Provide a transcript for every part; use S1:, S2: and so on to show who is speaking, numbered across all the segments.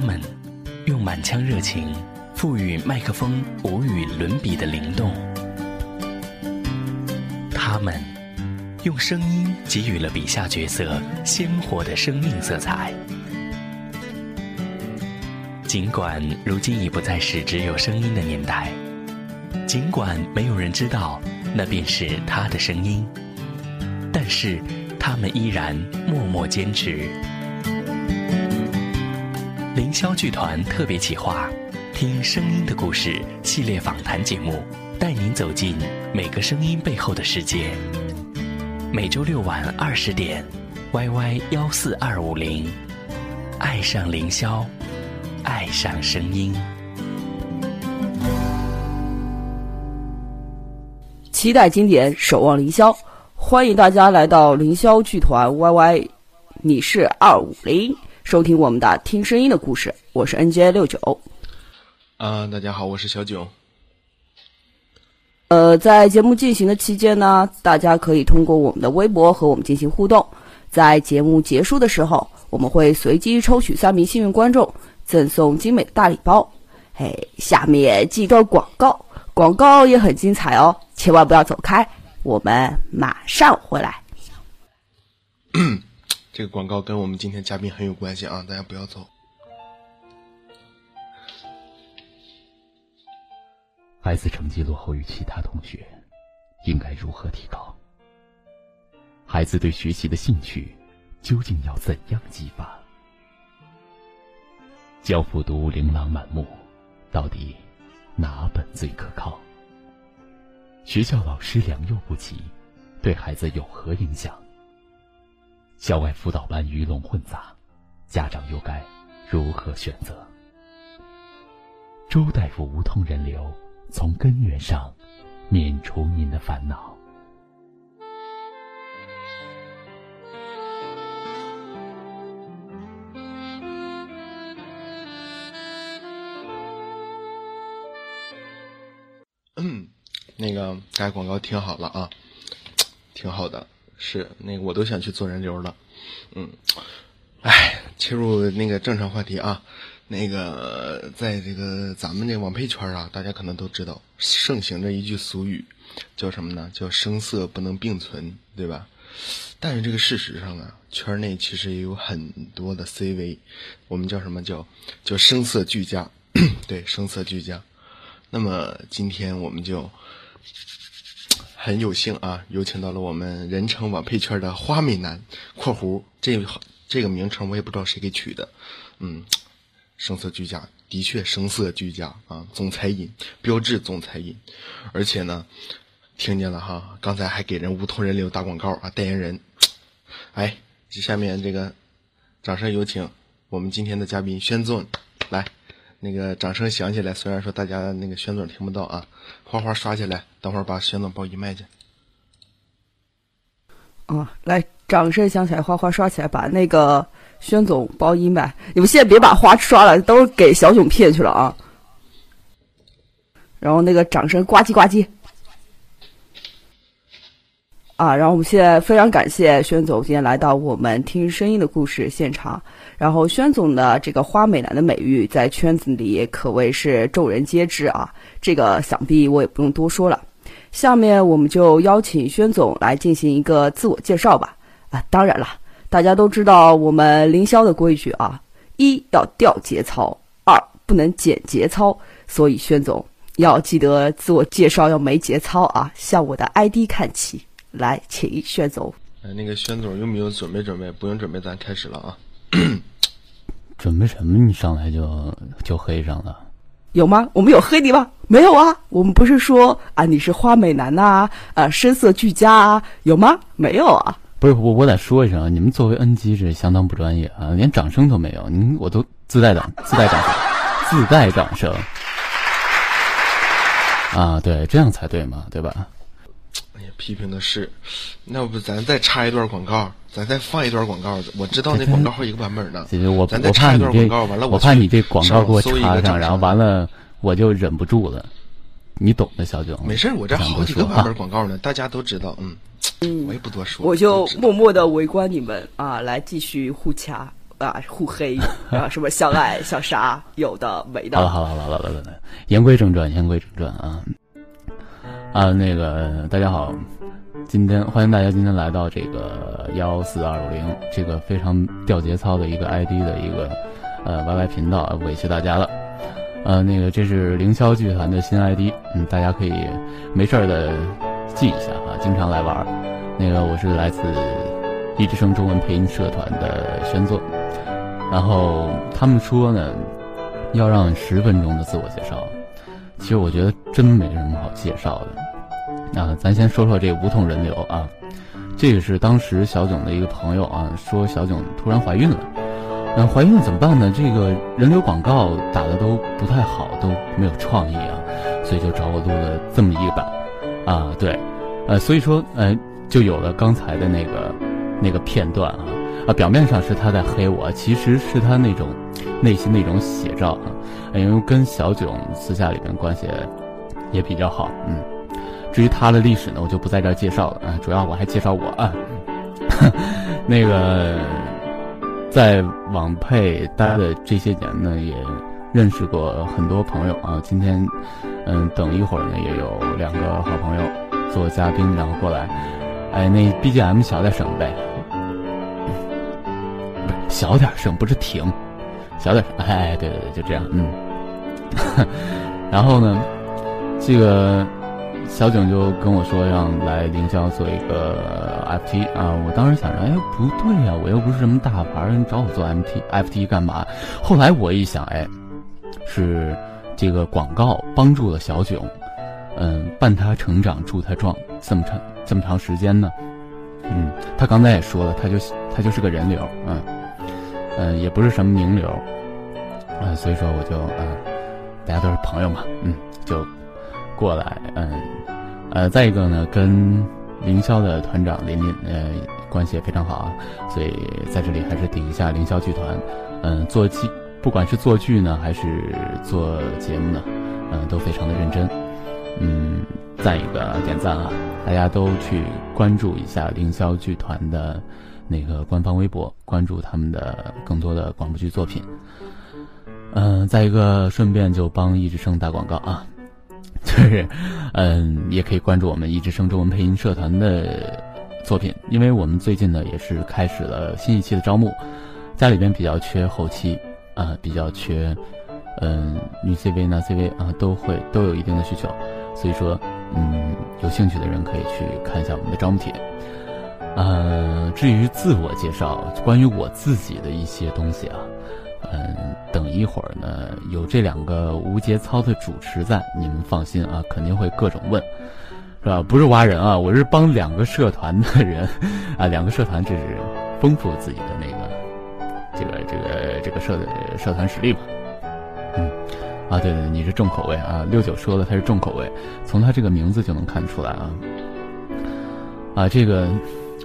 S1: 他们用满腔热情赋予麦克风无与伦比的灵动，他们用声音给予了笔下角色鲜活的生命色彩。尽管如今已不再是只有声音的年代，尽管没有人知道那便是他的声音，但是他们依然默默坚持。凌霄剧团特别企划《听声音的故事》系列访谈节目，带您走进每个声音背后的世界。每周六晚二十点，YY 幺四二五零，爱上凌霄。爱上声音，
S2: 期待经典，守望凌霄。欢迎大家来到凌霄剧团 YY，你是二五零，收听我们的听声音的故事。我是 NJ 六九。
S3: 啊，大家好，我是小九。
S2: 呃，在节目进行的期间呢，大家可以通过我们的微博和我们进行互动。在节目结束的时候，我们会随机抽取三名幸运观众。赠送精美的大礼包，嘿，下面记段广告，广告也很精彩哦，千万不要走开，我们马上回来。
S3: 这个广告跟我们今天嘉宾很有关系啊，大家不要走。
S4: 孩子成绩落后于其他同学，应该如何提高？孩子对学习的兴趣究竟要怎样激发？教辅读琳琅满目，到底哪本最可靠？学校老师良莠不齐，对孩子有何影响？校外辅导班鱼龙混杂，家长又该如何选择？周大夫无痛人流，从根源上免除您的烦恼。
S3: 嗯，那个该广告听好了啊，挺好的，是那个我都想去做人流了。嗯，哎，切入那个正常话题啊，那个在这个咱们这网配圈啊，大家可能都知道，盛行着一句俗语，叫什么呢？叫声色不能并存，对吧？但是这个事实上啊，圈内其实也有很多的 CV，，我们叫什么叫叫声色俱佳，对，声色俱佳。那么今天我们就很有幸啊，有请到了我们人称网配圈的花美男（括弧这这个名称我也不知道谁给取的）。嗯，声色俱佳，的确声色俱佳啊，总裁音，标志总裁音。而且呢，听见了哈，刚才还给人无痛人流打广告啊，代言人。哎，这下面这个掌声有请我们今天的嘉宾宣总来。那个掌声响起来，虽然说大家那个宣总听不到啊，花花刷起来，等会儿把宣总包一麦去。
S2: 啊，来，掌声响起来，花花刷起来，把那个宣总包一麦。你们现在别把花刷了，都给小囧骗去了啊。然后那个掌声呱唧呱唧。啊，然后我们现在非常感谢宣总今天来到我们听声音的故事现场。然后宣总的这个花美男的美誉在圈子里可谓是众人皆知啊，这个想必我也不用多说了。下面我们就邀请宣总来进行一个自我介绍吧。啊，当然了，大家都知道我们凌霄的规矩啊，一要掉节操，二不能减节操，所以宣总要记得自我介绍要没节操啊，向我的 ID 看齐。来，请宣总。
S3: 哎，那个宣总有没有准备准备？不用准备，咱开始了啊。
S4: 准备什么？你上来就就黑上了？
S2: 有吗？我们有黑你吗？没有啊。我们不是说啊，你是花美男呐，啊，声色俱佳啊，有吗？没有啊。
S4: 不是我，我得说一声啊，你们作为 N G 是相当不专业啊，连掌声都没有。您我都自带掌，自带掌声，自带掌声。啊，对，这样才对嘛，对吧？
S3: 批评的是，那不咱再插一段广告，咱再放一段广告。我知道那广告好几个版本呢。
S4: 姐姐，我
S3: 咱再插一段广告，完了
S4: 我怕你这广告给我插上，然后完了我就忍不住了。你懂的，小九。
S3: 没事，我这好几个版本广告呢，大家都知道。嗯，我也不多说。
S2: 我就默默的围观你们啊，来继续互掐。啊互黑啊 什么相爱相杀，有的没的。
S4: 好了好了好了好了好了，言归正传，言归正传啊啊那个大家好，今天欢迎大家今天来到这个幺四二五零这个非常掉节操的一个 ID 的一个呃 YY 频道，委屈大家了。呃，那个这是凌霄剧团的新 ID，嗯，大家可以没事儿的记一下啊，经常来玩。那个我是来自一之声中文配音社团的宣作，然后他们说呢，要让十分钟的自我介绍，其实我觉得真没什么好介绍的。啊，咱先说说这无痛人流啊，这个是当时小囧的一个朋友啊，说小囧突然怀孕了。那怀孕怎么办呢？这个人流广告打的都不太好，都没有创意啊，所以就找我录了这么一个版，啊，对，呃，所以说，呃，就有了刚才的那个那个片段啊，啊，表面上是他在黑我，其实是他那种内心的一种写照啊，因为跟小囧私下里边关系也比较好，嗯，至于他的历史呢，我就不在这儿介绍了啊，主要我还介绍我啊，那个。在网配待的这些年呢，也认识过很多朋友啊。今天，嗯，等一会儿呢，也有两个好朋友做嘉宾，然后过来。哎，那 BGM 小点声呗，小点声，不是停，小点声。哎，对对对，就这样，嗯。然后呢，这个。小囧就跟我说让来凌霄做一个 FT 啊，我当时想着，哎，不对呀，我又不是什么大牌，你找我做 MT FT 干嘛？后来我一想，哎，是这个广告帮助了小囧，嗯，伴他成长，助他壮这么长这么长时间呢。嗯，他刚才也说了，他就他就是个人流，嗯嗯，也不是什么名流，嗯，所以说我就嗯，大家都是朋友嘛，嗯，就。过来，嗯，呃，再一个呢，跟凌霄的团长林林，呃，关系也非常好啊，所以在这里还是顶一下凌霄剧团，嗯，做剧，不管是做剧呢，还是做节目呢，嗯，都非常的认真，嗯，再一个点赞啊，大家都去关注一下凌霄剧团的那个官方微博，关注他们的更多的广播剧作品，嗯，再一个顺便就帮易之声打广告啊。就是，嗯，也可以关注我们一之声中文配音社团的作品，因为我们最近呢也是开始了新一期的招募，家里边比较缺后期，啊，比较缺，嗯，女 CV 男 CV 啊，都会都有一定的需求，所以说，嗯，有兴趣的人可以去看一下我们的招募帖。呃，至于自我介绍，关于我自己的一些东西啊。嗯，等一会儿呢，有这两个无节操的主持在，你们放心啊，肯定会各种问，是吧？不是挖人啊，我是帮两个社团的人，啊，两个社团这是丰富自己的那个，这个这个这个社社团实力嘛。嗯，啊，对对，你是重口味啊，六九说了他是重口味，从他这个名字就能看出来啊。啊，这个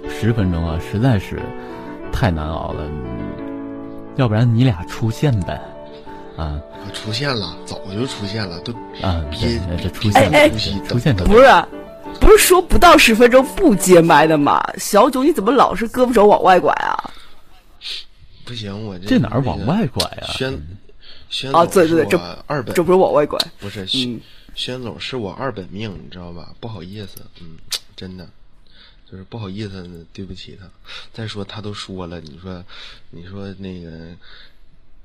S4: 十分钟啊，实在是太难熬了。要不然你俩出现呗，啊，
S3: 出现了，早就出现了，都
S4: 啊，
S3: 憋
S4: 这出现了，出现
S2: 不是，不是说不到十分钟不接麦的吗？小九，你怎么老是胳膊肘往外拐啊？
S3: 不行，我
S4: 这哪儿往外拐啊？
S3: 宣宣
S2: 啊，对对对，这
S3: 二本，
S2: 这不是往外拐，
S3: 不是宣宣总是我二本命，你知道吧？不好意思，嗯，真的。就是不好意思，对不起他。再说他都说了，你说，你说那个，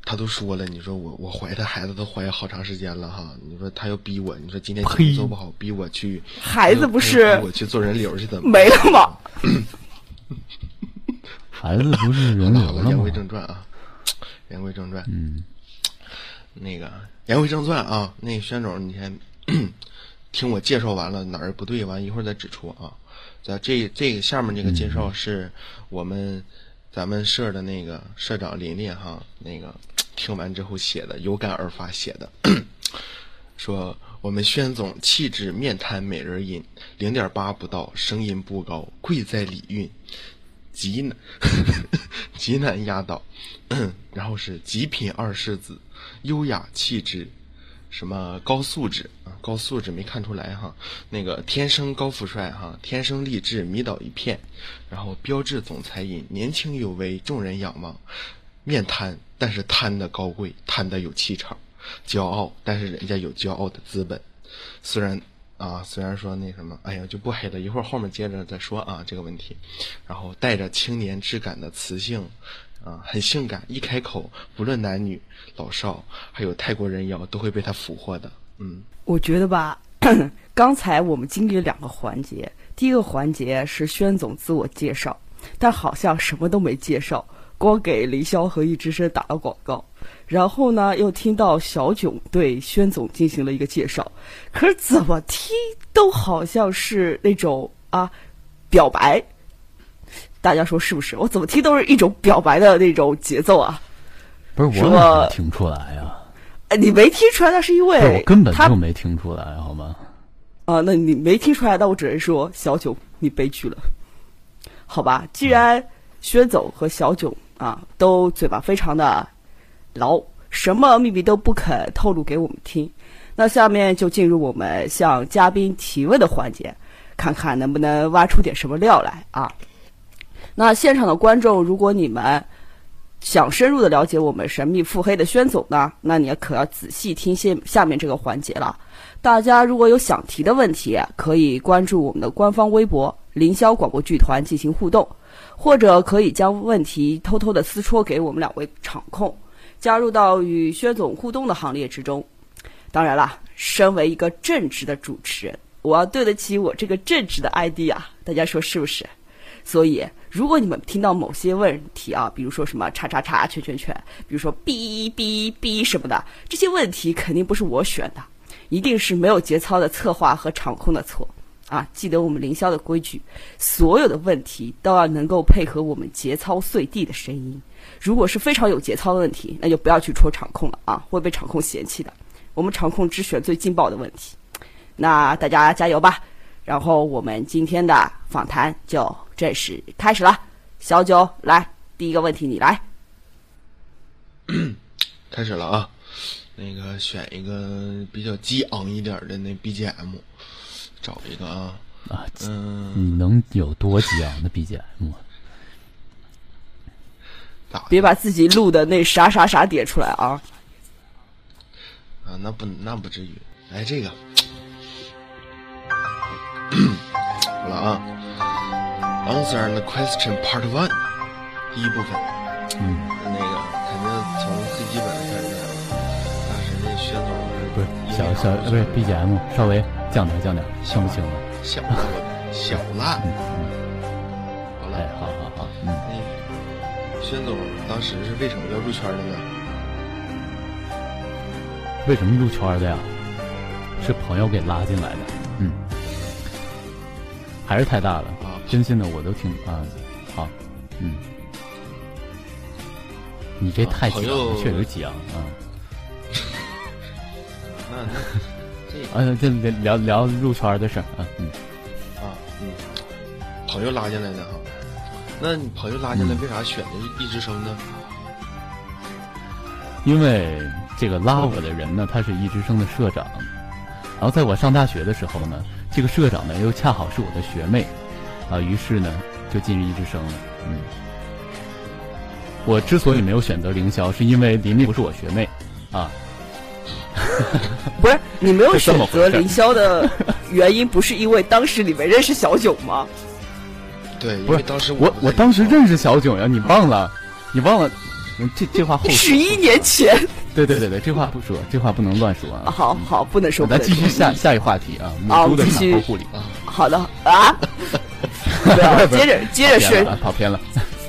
S3: 他都说了，你说我我怀他孩子都怀好长时间了哈。你说他要逼我，你说今天做不好，逼我去
S2: 孩子不是
S3: 我去做人流去怎么
S2: 没了吗？
S4: 孩子不是人流了
S3: 言归正传啊，言归正传。
S4: 嗯，
S3: 那个言归正传啊，那个宣总，你先 听我介绍完了哪儿不对，完一会儿再指出啊。在这这个下面这个介绍是我们咱们社的那个社长琳琳哈，那个听完之后写的，有感而发写的，说我们宣总气质面瘫美人音，零点八不到，声音不高，贵在礼韵，极难 极难压倒，然后是极品二世子，优雅气质。什么高素质啊？高素质没看出来哈。那个天生高富帅哈，天生丽质迷倒一片。然后标志总裁音，年轻有为，众人仰望。面瘫，但是瘫的高贵，瘫的有气场；骄傲，但是人家有骄傲的资本。虽然啊，虽然说那什么，哎呀，就不黑了，一会儿后面接着再说啊这个问题。然后带着青年质感的磁性，啊，很性感，一开口，不论男女老少，还有泰国人妖都会被他俘获的。嗯，
S2: 我觉得吧，刚才我们经历了两个环节，第一个环节是宣总自我介绍，但好像什么都没介绍，光给凌霄和易之声打了广告。然后呢，又听到小囧对宣总进行了一个介绍，可是怎么听都好像是那种啊表白，大家说是不是？我怎么听都是一种表白的那种节奏啊！
S4: 不是我怎么听出来呀？
S2: 哎，你没听出来，那是因为
S4: 我根本就没听出来，好吗？
S2: 啊，那你没听出来，那我只能说小囧你悲剧了，好吧？既然宣总和小囧啊都嘴巴非常的。牢，什么秘密都不肯透露给我们听。那下面就进入我们向嘉宾提问的环节，看看能不能挖出点什么料来啊！那现场的观众，如果你们想深入的了解我们神秘腹黑的宣总呢，那你可要仔细听下下面这个环节了。大家如果有想提的问题，可以关注我们的官方微博“凌霄广播剧团”进行互动，或者可以将问题偷偷的私戳给我们两位场控。加入到与薛总互动的行列之中。当然了，身为一个正直的主持人，我要对得起我这个正直的 ID 啊！大家说是不是？所以，如果你们听到某些问题啊，比如说什么叉叉叉圈圈圈，比如说哔哔哔什么的，这些问题肯定不是我选的，一定是没有节操的策划和场控的错啊！记得我们凌霄的规矩，所有的问题都要能够配合我们节操碎地的声音。如果是非常有节操的问题，那就不要去戳场控了啊，会被场控嫌弃的。我们场控只选最劲爆的问题，那大家加油吧。然后我们今天的访谈就正式开始了。小九，来第一个问题，你来。
S3: 开始了啊，那个选一个比较激昂一点的那 BGM，找一个啊
S4: 啊，嗯，你能有多激昂的 BGM？
S2: 别把自己录的那啥啥啥点出来啊！
S3: 啊，那不那不至于。来这个，好了啊。Answer the question part one，第一部分。
S4: 嗯。小小不是 BGM，稍微降点降点，行不行了？
S3: 小了，小了。
S4: 嗯嗯。
S3: 宣总当时是为什么要入圈的呢？
S4: 为什么入圈的呀？是朋友给拉进来的。嗯，还是太大了啊！真心的，我都挺啊，好，嗯，你这太激昂，确实激昂啊。这啊，这聊聊入圈的事儿
S3: 啊，嗯，啊，嗯，朋友拉进来的哈。那你朋友拉进来，为啥选的易之声呢？
S4: 因为这个拉我的人呢，他是易之声的社长。然后在我上大学的时候呢，这个社长呢又恰好是我的学妹，啊，于是呢就进入易之声了。嗯，我之所以没有选择凌霄，是因为林丽不是我学妹，啊，
S2: 不是你没有选择凌霄的原因，不是因为当时你没认识小九吗？
S3: 对，
S4: 不是
S3: 当时
S4: 我我当时认识小九呀，你忘了？你忘了？这这话后
S2: 十一年前。
S4: 对对对对，这话不说，这话不能乱说啊。
S2: 好好，不能说。
S4: 咱继续下下一话题啊，母猪的产后护理。
S2: 好的啊。接着接着是
S4: 跑偏了。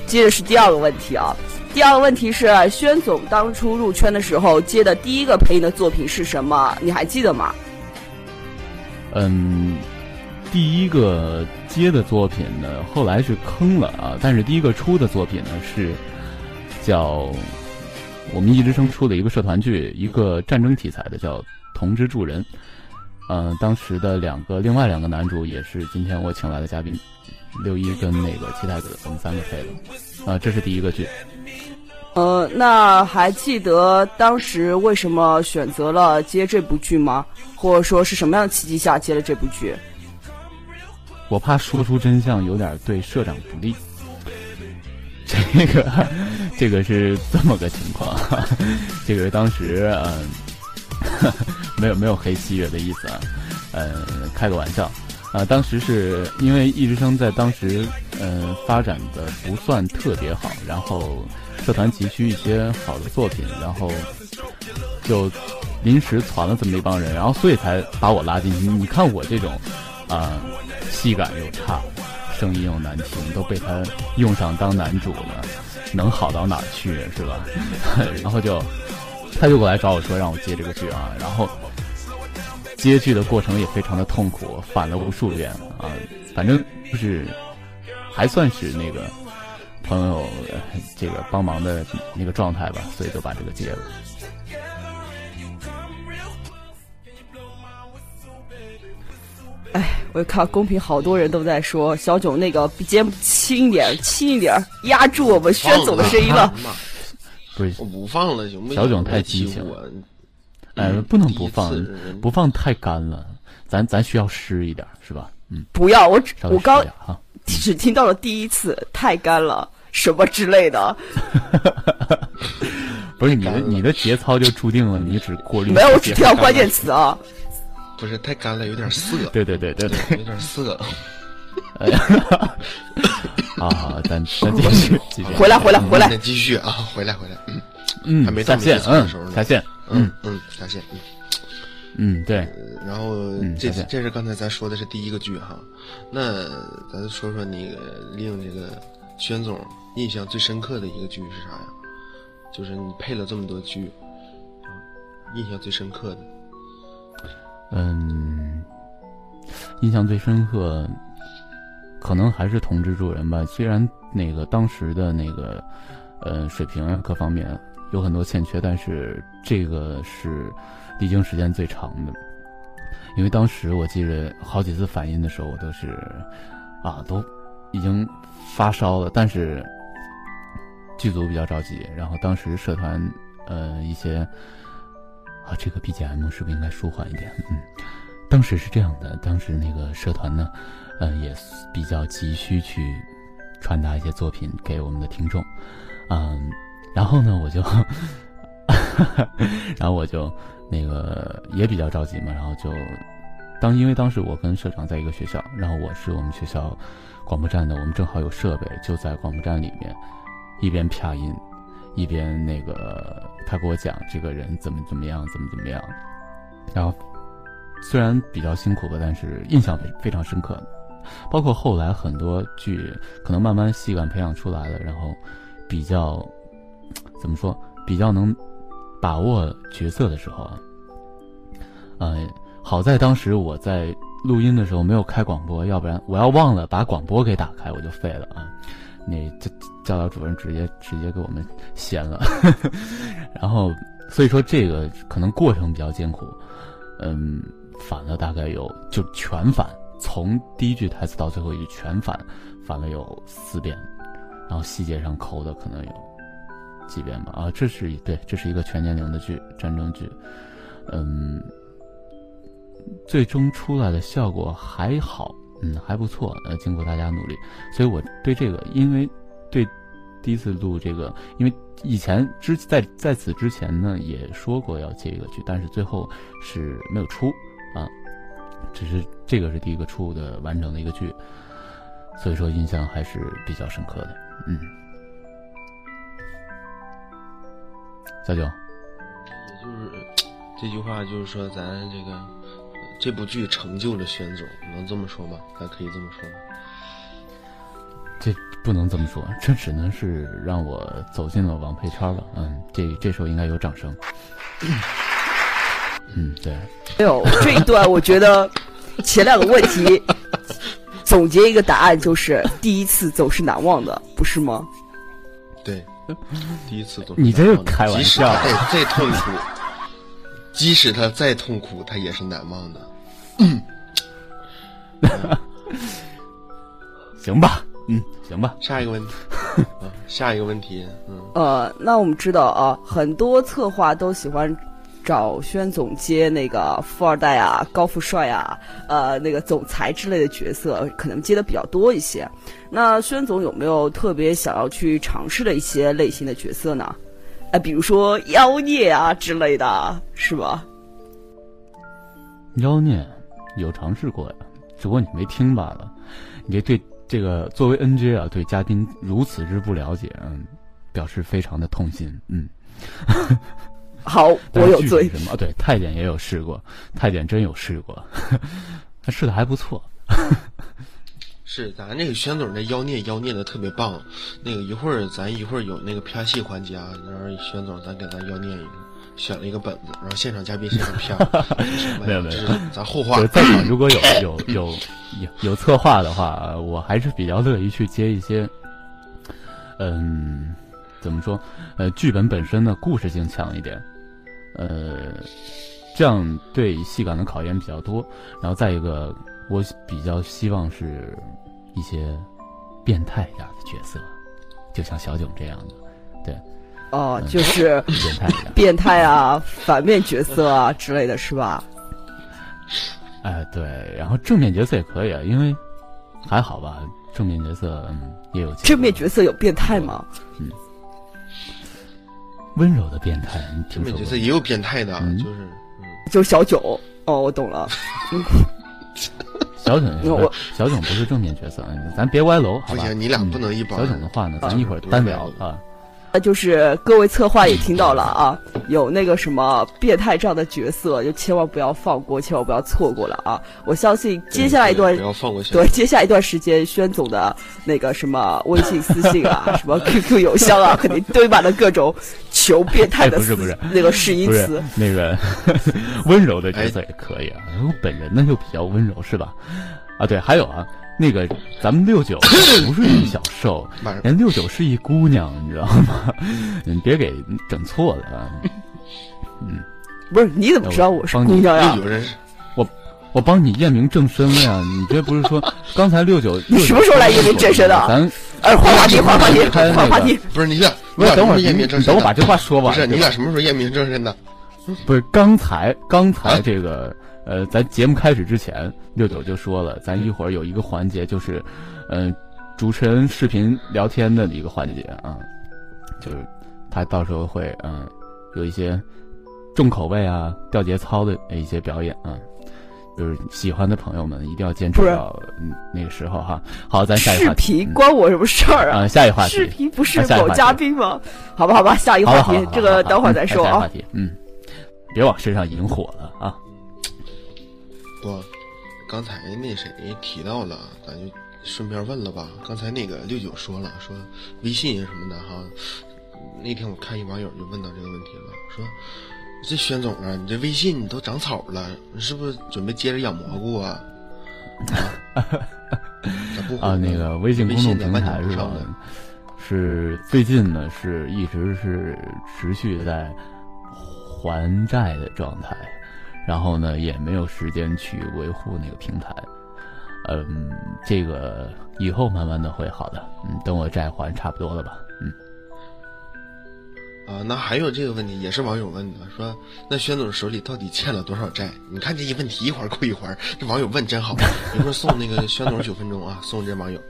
S2: 接着是第二个问题啊，第二个问题是宣总当初入圈的时候接的第一个配音的作品是什么？你还记得吗？
S4: 嗯。第一个接的作品呢，后来是坑了啊！但是第一个出的作品呢，是叫我们一直生出的一个社团剧，一个战争题材的，叫《同之助人》。嗯，当时的两个另外两个男主也是今天我请来的嘉宾，六一跟那个七太子，我们三个配的。啊，这是第一个剧。
S2: 呃，那还记得当时为什么选择了接这部剧吗？或者说是什么样的契机下接了这部剧？
S4: 我怕说出真相有点对社长不利。这个，这个是这么个情况，这个当时嗯，没有没有黑七月的意思啊，呃，开个玩笑。啊，当时是因为易之生在当时，嗯，发展的不算特别好，然后社团急需一些好的作品，然后就临时攒了这么一帮人，然后所以才把我拉进去。你看我这种，啊，戏感又差，声音又难听，都被他用上当男主了，能好到哪儿去是吧？然后就他就过来找我说让我接这个剧啊，然后。接剧的过程也非常的痛苦，反了无数遍啊！反正就是还算是那个朋友这个帮忙的那个状态吧，所以就把这个接了。
S2: 哎，我看公屏好多人都在说小囧那个 BGM 轻一点，轻一点，压住我们宣总的声音了。
S4: 不是，
S3: 我不放了，行不行？
S4: 小囧太激情。哎，不能不放，不放太干了，咱咱需要湿一点，是吧？嗯，
S2: 不要，我只我刚只听到了第一次太干了什么之类的。
S4: 不是你的你的节操就注定了你只过滤。
S2: 没有，我只挑关键词啊。
S3: 不是太干了，有点涩。
S4: 对对对对
S3: 对，有点涩。
S4: 哎呀，好好，咱咱 继续继续。
S2: 回来回来回来，
S3: 继续啊，回来回来。
S4: 嗯
S3: 嗯，还没
S4: 下线嗯，下线。
S3: 嗯嗯，下线嗯
S4: 嗯对，
S3: 然后这这是刚才咱说的是第一个剧哈，那咱说说那个令这个宣总印象最深刻的一个剧是啥呀？就是你配了这么多剧，印象最深刻的。
S4: 嗯，印象最深刻，可能还是《同志助人》吧。虽然那个当时的那个呃水平啊各方面。有很多欠缺，但是这个是历经时间最长的，因为当时我记得好几次反应的时候，我都是啊，都已经发烧了。但是剧组比较着急，然后当时社团呃一些啊，这个 BGM 是不是应该舒缓一点？嗯，当时是这样的，当时那个社团呢，呃，也比较急需去传达一些作品给我们的听众，嗯。然后呢，我就，然后我就那个也比较着急嘛，然后就当因为当时我跟社长在一个学校，然后我是我们学校广播站的，我们正好有设备，就在广播站里面一边啪音，一边那个他给我讲这个人怎么怎么样，怎么怎么样。然后虽然比较辛苦吧，但是印象非常深刻。包括后来很多剧，可能慢慢戏感培养出来了，然后比较。怎么说？比较能把握角色的时候啊，呃，好在当时我在录音的时候没有开广播，要不然我要忘了把广播给打开，我就废了啊。那教教导主任直接直接给我们掀了，然后所以说这个可能过程比较艰苦，嗯，反了大概有就全反，从第一句台词到最后一句全反，反了有四遍，然后细节上抠的可能有。几遍吧啊，这是一对，这是一个全年龄的剧，战争剧，嗯，最终出来的效果还好，嗯，还不错，呃，经过大家努力，所以我对这个，因为对第一次录这个，因为以前之在在此之前呢，也说过要接一个剧，但是最后是没有出啊，只是这个是第一个出的完整的一个剧，所以说印象还是比较深刻的，嗯。小九，
S3: 也就是这句话，就是说咱这个这部剧成就了宣总，能这么说吗？咱可以这么说吗？
S4: 这不能这么说，这只能是让我走进了王佩圈了。嗯，这这时候应该有掌声。嗯，对。
S2: 没有这一段，我觉得前两个问题总结一个答案就是第一次总是难忘的，不是吗？
S3: 对。第一次做，
S4: 你这是开玩笑。
S3: 再痛苦，即使他再痛苦，他也是难忘的。
S4: 行吧，嗯，行吧。
S3: 下一个问题，下一个问题，嗯。
S2: 呃，那我们知道啊，很多策划都喜欢找宣总接那个富二代啊、高富帅啊、呃那个总裁之类的角色，可能接的比较多一些。那宣总有没有特别想要去尝试的一些类型的角色呢？哎，比如说妖孽啊之类的，是吧？
S4: 妖孽有尝试过呀，只不过你没听罢了。你这对这个作为 NJ 啊，对嘉宾如此之不了解，嗯，表示非常的痛心。嗯，
S2: 好，我有罪。
S4: 什么？对，太监也有试过，太监真有试过，他试的还不错。
S3: 是，咱那个宣总这妖孽妖孽的特别棒。那个一会儿咱一会儿有那个拍戏环节啊，然后宣总咱给咱妖孽一个，选了一个本子，然后现场嘉宾现场啪。
S4: 没有没有，
S3: 咱后话。
S4: 在场如果有有有有有策划的话，我还是比较乐意去接一些，嗯，怎么说？呃，剧本本身的故事性强一点，呃，这样对戏感的考验比较多。然后再一个，我比较希望是。一些变态一点的角色，就像小囧这样的，对，
S2: 哦，就是
S4: 变态
S2: 变态啊，反面角色啊之类的是吧？
S4: 哎，对，然后正面角色也可以啊，因为还好吧，正面角色嗯也有
S2: 正面角色有变态吗？
S4: 嗯，温柔的变态，
S3: 正面角色也有变态的，就是嗯，
S2: 就小九哦，我懂了。
S4: 小囧，我小囧不是正面角色，咱别歪楼，好吧？
S3: 不行，你俩不能一帮。
S4: 小囧的话呢，咱一会儿单聊啊。
S2: 那就是各位策划也听到了啊，有那个什么变态这样的角色，就千万不要放过，千万不要错过了啊！我相信接下来一段，
S3: 不要放过。
S2: 对，接下来一段时间，宣总的那个什么微信私信啊，什么 QQ 邮箱啊，肯定堆满了各种求变态的
S4: 不是不是
S2: 那个试音词。
S4: 那个 温柔的角色也可以啊，我本人呢又比较温柔，是吧？啊，对，还有啊。那个，咱们六九 不是一小受，人六九是一姑娘，你知道吗？你别给整错了啊！嗯，
S2: 不是，你怎么知道我是姑娘呀？
S4: 我我帮你验明正身了呀！你这不是说 刚才六九？
S2: 你什么时候来验明正身的？
S4: 咱
S2: 哎，换话题，换话题，换话题。
S3: 不是你俩，
S4: 不是等会儿
S3: 验明正身？
S4: 等我把这话说完。
S3: 不是你俩什么时候验明正身的？
S4: 不是刚才，刚才这个。呃，咱节目开始之前，六九就说了，咱一会儿有一个环节，就是，嗯，主持人视频聊天的一个环节啊，就是他到时候会嗯有一些重口味啊、掉节操的一些表演啊，就是喜欢的朋友们一定要坚持到那个时候哈。好，咱下一
S2: 话题。视频关我什么事儿啊？
S4: 下一话题。
S2: 视频不是某嘉宾吗？好吧，好吧，下一个话题，这个等会儿再说啊。
S4: 话题，嗯，别往身上引火了啊。
S3: 不，刚才那谁提到了，咱就顺便问了吧。刚才那个六九说了，说微信什么的哈。那天我看一网友就问到这个问题了，说这宣总啊，你这微信你都长草了，你是不是准备接着养蘑菇啊？
S4: 啊，那个微信公众平台是吧？是最近呢，是一直是持续在还债的状态。然后呢，也没有时间去维护那个平台，嗯，这个以后慢慢的会好的，嗯，等我债还差不多了吧，嗯。
S3: 啊，那还有这个问题，也是网友问的，说那宣总手里到底欠了多少债？你看这一问题一会儿扣一会儿，这网友问真好，一会儿送那个宣总九分钟啊，送这网友。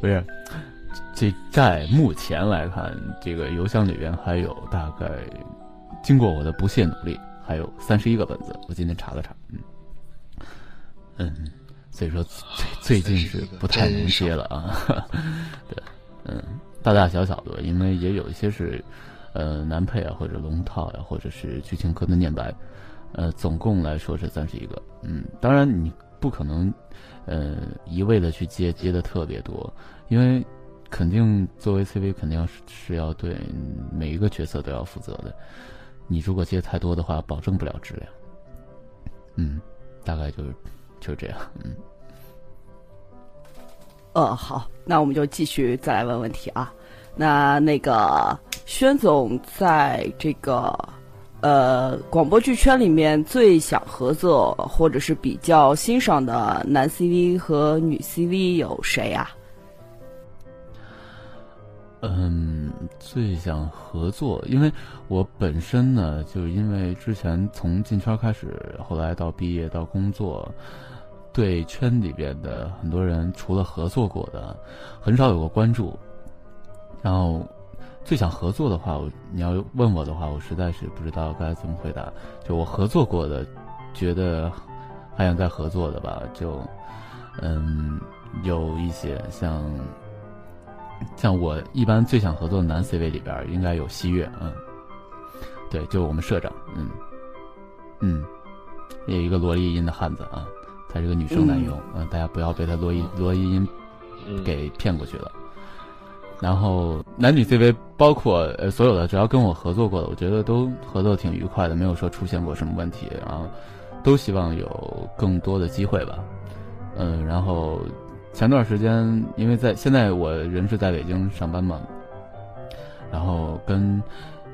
S4: 不是，这债目前来看，这个邮箱里边还有大概。经过我的不懈努力，还有三十一个本子，我今天查了查，嗯，嗯，所以说最最近是不太能接了啊，对，嗯，大大小小的，因为也有一些是，呃，男配啊，或者龙套呀，或者是剧情科的念白，呃，总共来说是三十一个，嗯，当然你不可能，呃，一味的去接接的特别多，因为肯定作为 CV 肯定要是是要对每一个角色都要负责的。你如果接太多的话，保证不了质量。嗯，大概就是就是这样。嗯。
S2: 呃，好，那我们就继续再来问问题啊。那那个宣总在这个呃广播剧圈里面最想合作或者是比较欣赏的男 CV 和女 CV 有谁呀？
S4: 嗯。最想合作，因为我本身呢，就因为之前从进圈开始，后来到毕业到工作，对圈里边的很多人，除了合作过的，很少有过关注。然后最想合作的话，你要问我的话，我实在是不知道该怎么回答。就我合作过的，觉得还想再合作的吧，就嗯，有一些像。像我一般最想合作的男 C 位里边，应该有西月，嗯，对，就我们社长，嗯，嗯，有一个萝莉音的汉子啊，他是个女生男优，嗯，大家不要被他萝莉萝莉音给骗过去了。然后男女 CV 包括呃所有的，只要跟我合作过的，我觉得都合作挺愉快的，没有说出现过什么问题，然后都希望有更多的机会吧，嗯，然后。前段时间，因为在现在我人是在北京上班嘛，然后跟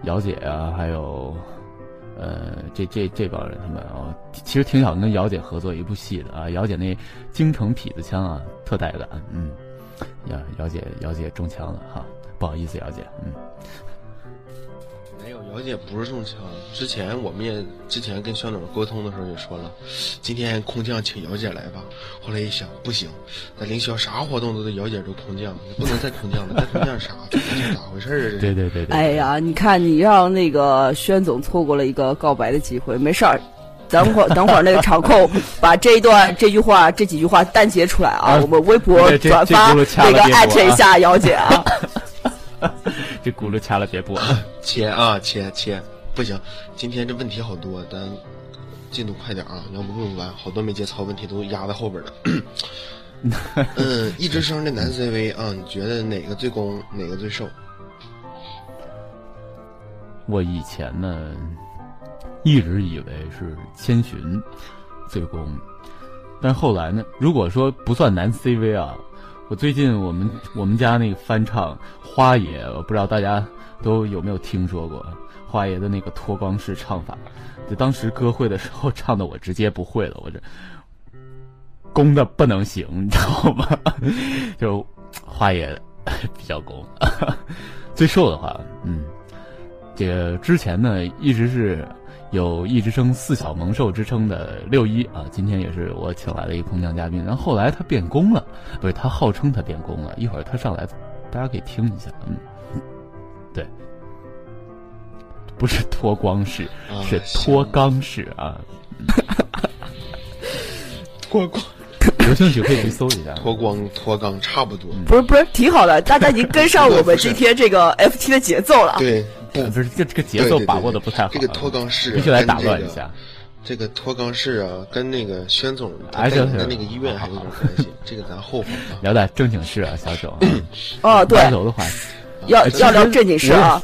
S4: 姚姐啊，还有呃这这这帮人他们啊，其实挺想跟姚姐合作一部戏的啊。姚姐那京城痞子腔啊，特带感，嗯，呀，姚姐姚姐中枪了哈，不好意思，姚姐，嗯。
S3: 姚姐不是中枪，之前我们也之前跟宣总沟通的时候也说了，今天空降请姚姐来吧。后来一想，不行，那凌霄啥活动都得姚姐都空降，不能再空降了，再空降啥？咋回事儿
S4: 啊？对对对对。
S2: 哎呀，你看你让那个宣总错过了一个告白的机会，没事儿，等会儿等会儿那个场控 把这一段这句话这几句话单截出来啊，我们微博转发那个艾特一下姚姐啊。
S4: 这轱辘掐了别播，
S3: 切啊切切，不行，今天这问题好多，咱进度快点啊，要不录不完，好多没节操问题都压在后边了。嗯，一直生的男 CV 啊，你觉得哪个最攻，哪个最瘦？
S4: 我以前呢，一直以为是千寻最攻，但后来呢，如果说不算男 CV 啊。我最近我们我们家那个翻唱花爷，我不知道大家都有没有听说过花爷的那个脱光式唱法。就当时歌会的时候唱的，我直接不会了，我这攻的不能行，你知道吗？就花爷 比较攻。最瘦的话，嗯，这个之前呢一直是。有一直生四小萌兽之称的六一啊，今天也是我请来的一个空降嘉宾。然后后来他变工了，不是他号称他变工了。一会儿他上来，大家可以听一下。嗯，对，不是脱光式，是脱肛式啊。
S3: 脱光，
S4: 有兴趣可以去搜一下。
S3: 脱光脱肛差不多。
S2: 不是不是，挺好的，大家已经跟上我们 今天这个 FT 的节奏了。
S3: 对。
S4: 不是这这个节奏把握的不太好，
S3: 这个脱肛式
S4: 必须来打乱一下。
S3: 这个脱肛式啊，跟那个宣总他跟那个医院还有点关系。这个咱后话
S4: 聊点正经事啊，小九。
S2: 哦，对，
S4: 走的话
S2: 要要聊正经事啊。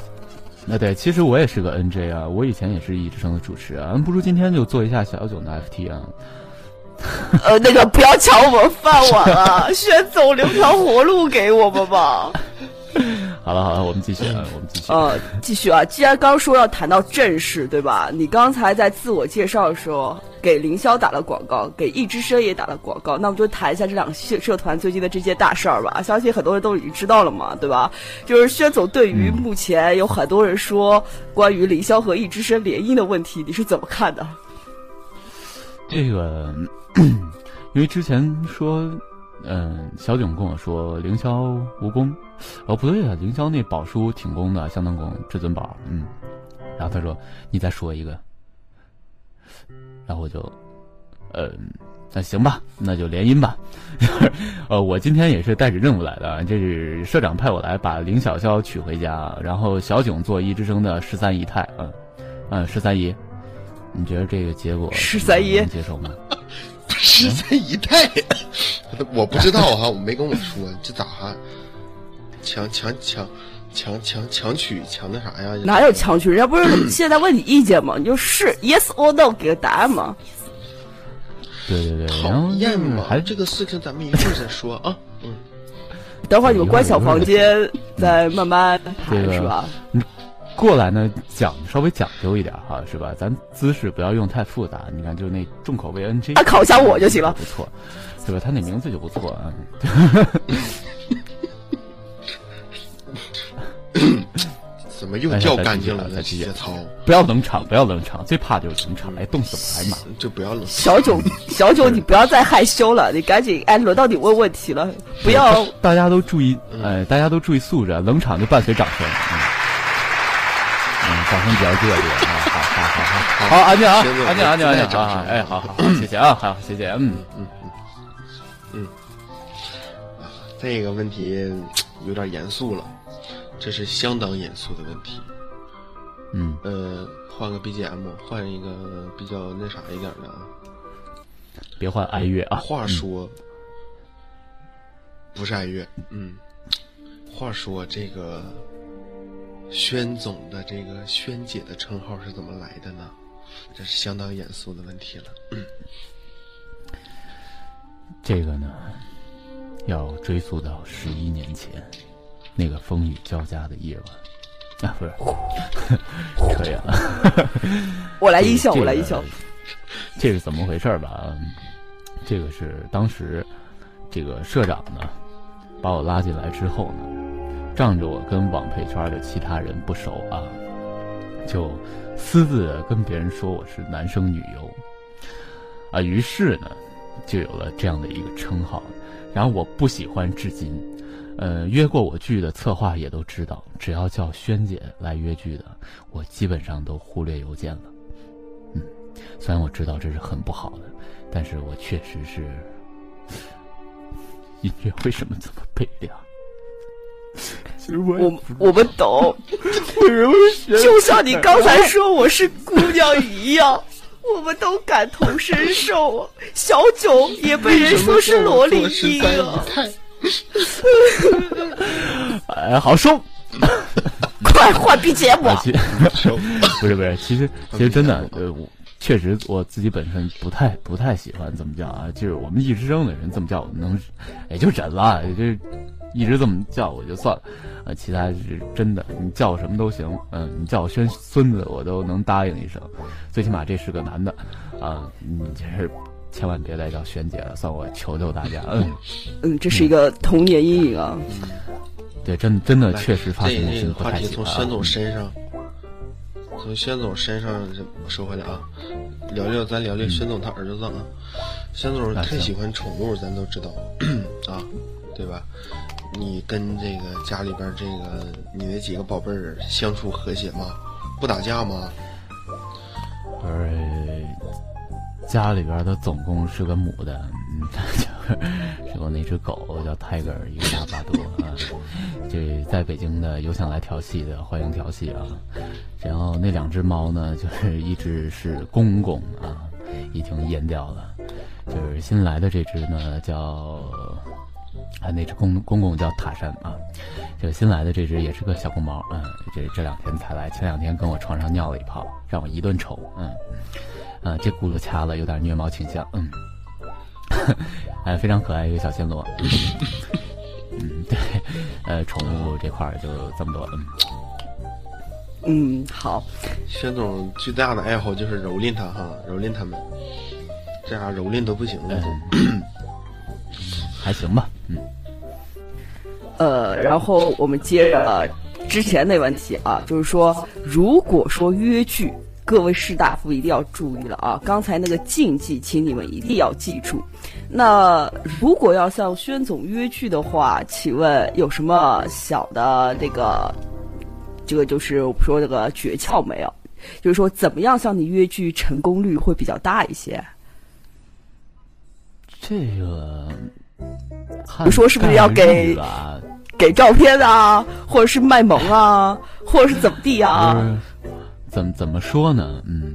S4: 那对，其实我也是个 NJ 啊，我以前也是一之生的主持啊，不如今天就做一下小九的 FT 啊。
S2: 呃，那个不要抢我们饭碗啊，宣总留条活路给我们吧。
S4: 好了好了，我们继续啊，我们继续。
S2: 呃，继续啊！既然刚说要谈到正事，对吧？你刚才在自我介绍的时候给凌霄打了广告，给易之声也打了广告，那我们就谈一下这两个社社团最近的这件大事儿吧。相信很多人都已经知道了嘛，对吧？就是薛总对于目前有很多人说关于凌霄和易之声联姻的问题，你是怎么看的？
S4: 这个，因为之前说。嗯，小囧跟我说凌霄无功，哦不对啊，凌霄那宝书挺功的，相当功，至尊宝，嗯。然后他说你再说一个，然后我就，嗯，那行吧，那就联姻吧。呃，我今天也是带着任务来的，这是社长派我来把林小潇娶回家，然后小囧做一之声的十三姨太，嗯嗯，十三姨，你觉得这个结果
S2: 十三姨
S4: 能接受吗？
S3: 十三姨太。我不知道哈，我没跟我说，这咋还强强强强强强取强那啥呀？
S2: 哪有强取？人家不是 现在问你意见吗？你就是 yes or no 给个答案吗？
S4: 对对对，
S3: 讨厌嘛！这个事情咱们一会儿再说啊。嗯，
S2: 等会儿你们关小房间再慢慢谈是吧？
S4: 过来呢，讲稍微讲究一点哈，是吧？咱姿势不要用太复杂。你看，就那重口味 NG，
S2: 他考一下我就行了，
S4: 不错。对吧？他那名字就不错啊。
S3: 怎么又叫干净了？
S4: 再继续
S3: 节操，
S4: 不要冷场，不要冷场，最怕就是冷场，哎，冻死我，哎呀妈！
S3: 就不要冷。
S2: 小九，小九，你不要再害羞了，你赶紧，哎，轮到你问问题了，不要。
S4: 大家都注意，哎，大家都注意素质，冷场就伴随掌声。掌声比较热烈啊！好好好好，好，安静啊，安静安静安静啊！哎，好好，谢谢啊，好，谢谢，嗯嗯嗯
S3: 嗯。啊，这个问题有点严肃了。这是相当严肃的问题，
S4: 嗯，
S3: 呃，换个 BGM，换一个比较那啥一点的啊，
S4: 别换哀乐啊。
S3: 话说，不是哀乐，嗯，话说这个宣总的这个宣姐的称号是怎么来的呢？这是相当严肃的问题了。
S4: 这个呢，要追溯到十一年前。那个风雨交加的夜晚，啊，不是，扯远了。
S2: 我来一笑，我来一笑。
S4: 这是怎么回事吧？这个是当时这个社长呢，把我拉进来之后呢，仗着我跟网配圈的其他人不熟啊，就私自跟别人说我是男生女优啊，于是呢，就有了这样的一个称号。然后我不喜欢，至今。呃，约过我剧的策划也都知道，只要叫萱姐来约剧的，我基本上都忽略邮件了。嗯，虽然我知道这是很不好的，但是我确实是 音乐为什么这么悲凉？
S2: 我我们懂，就像你刚才说我是姑娘一样，我们都感同身受。小九也被人说是萝莉音了。
S4: 哎，好收，
S2: 快换 BGM。
S4: 不是不是，其实其实真的，呃，我确实我自己本身不太不太喜欢这么叫啊，就是我们一直生的人这么叫，我能也就忍了，也就一直这么叫我就算了。呃，其他是真的，你叫我什么都行，嗯，你叫我轩孙子我都能答应一声，最起码这是个男的，啊，你这是。千万别再叫轩姐了，算我求求大家。嗯，
S2: 嗯，这是一个童年阴影啊。
S4: 对，真真的确实发生
S3: 这个话题从轩总身上，从轩总身上说回来啊，聊聊咱聊聊轩总他儿子啊。萱总太喜欢宠物，咱都知道 啊，对吧？你跟这个家里边这个你那几个宝贝儿相处和谐吗？不打架吗？
S4: 呃。家里边的总共是个母的，嗯，是我那只狗叫 Tiger，一个大巴多啊。这在北京的有想来调戏的，欢迎调戏啊。然后那两只猫呢，就是一只是公公啊，已经阉掉了。就是新来的这只呢，叫啊，那只公公公叫塔山啊。这个新来的这只也是个小公猫，嗯，这这两天才来，前两天跟我床上尿了一泡，让我一顿抽，嗯。啊，这轱辘掐了，有点虐猫倾向。嗯，哎，非常可爱一个小暹罗。嗯，对，呃，宠物这块儿就这么多。嗯，
S2: 嗯，好。
S3: 轩总最大的爱好就是蹂躏它哈，蹂躏它们，这样蹂躏都不行了。
S4: 还行吧，嗯。
S2: 呃，然后我们接着之前那问题啊，就是说，如果说约剧。各位士大夫一定要注意了啊！刚才那个禁忌，请你们一定要记住。那如果要向宣总约剧的话，请问有什么小的这个，这个就是我们说这个诀窍没有？就是说怎么样向你约剧成功率会比较大一些？
S4: 这个，
S2: 你说是不是要给给照片啊，或者是卖萌啊，或者是怎么地啊？
S4: 怎么怎么说呢？嗯，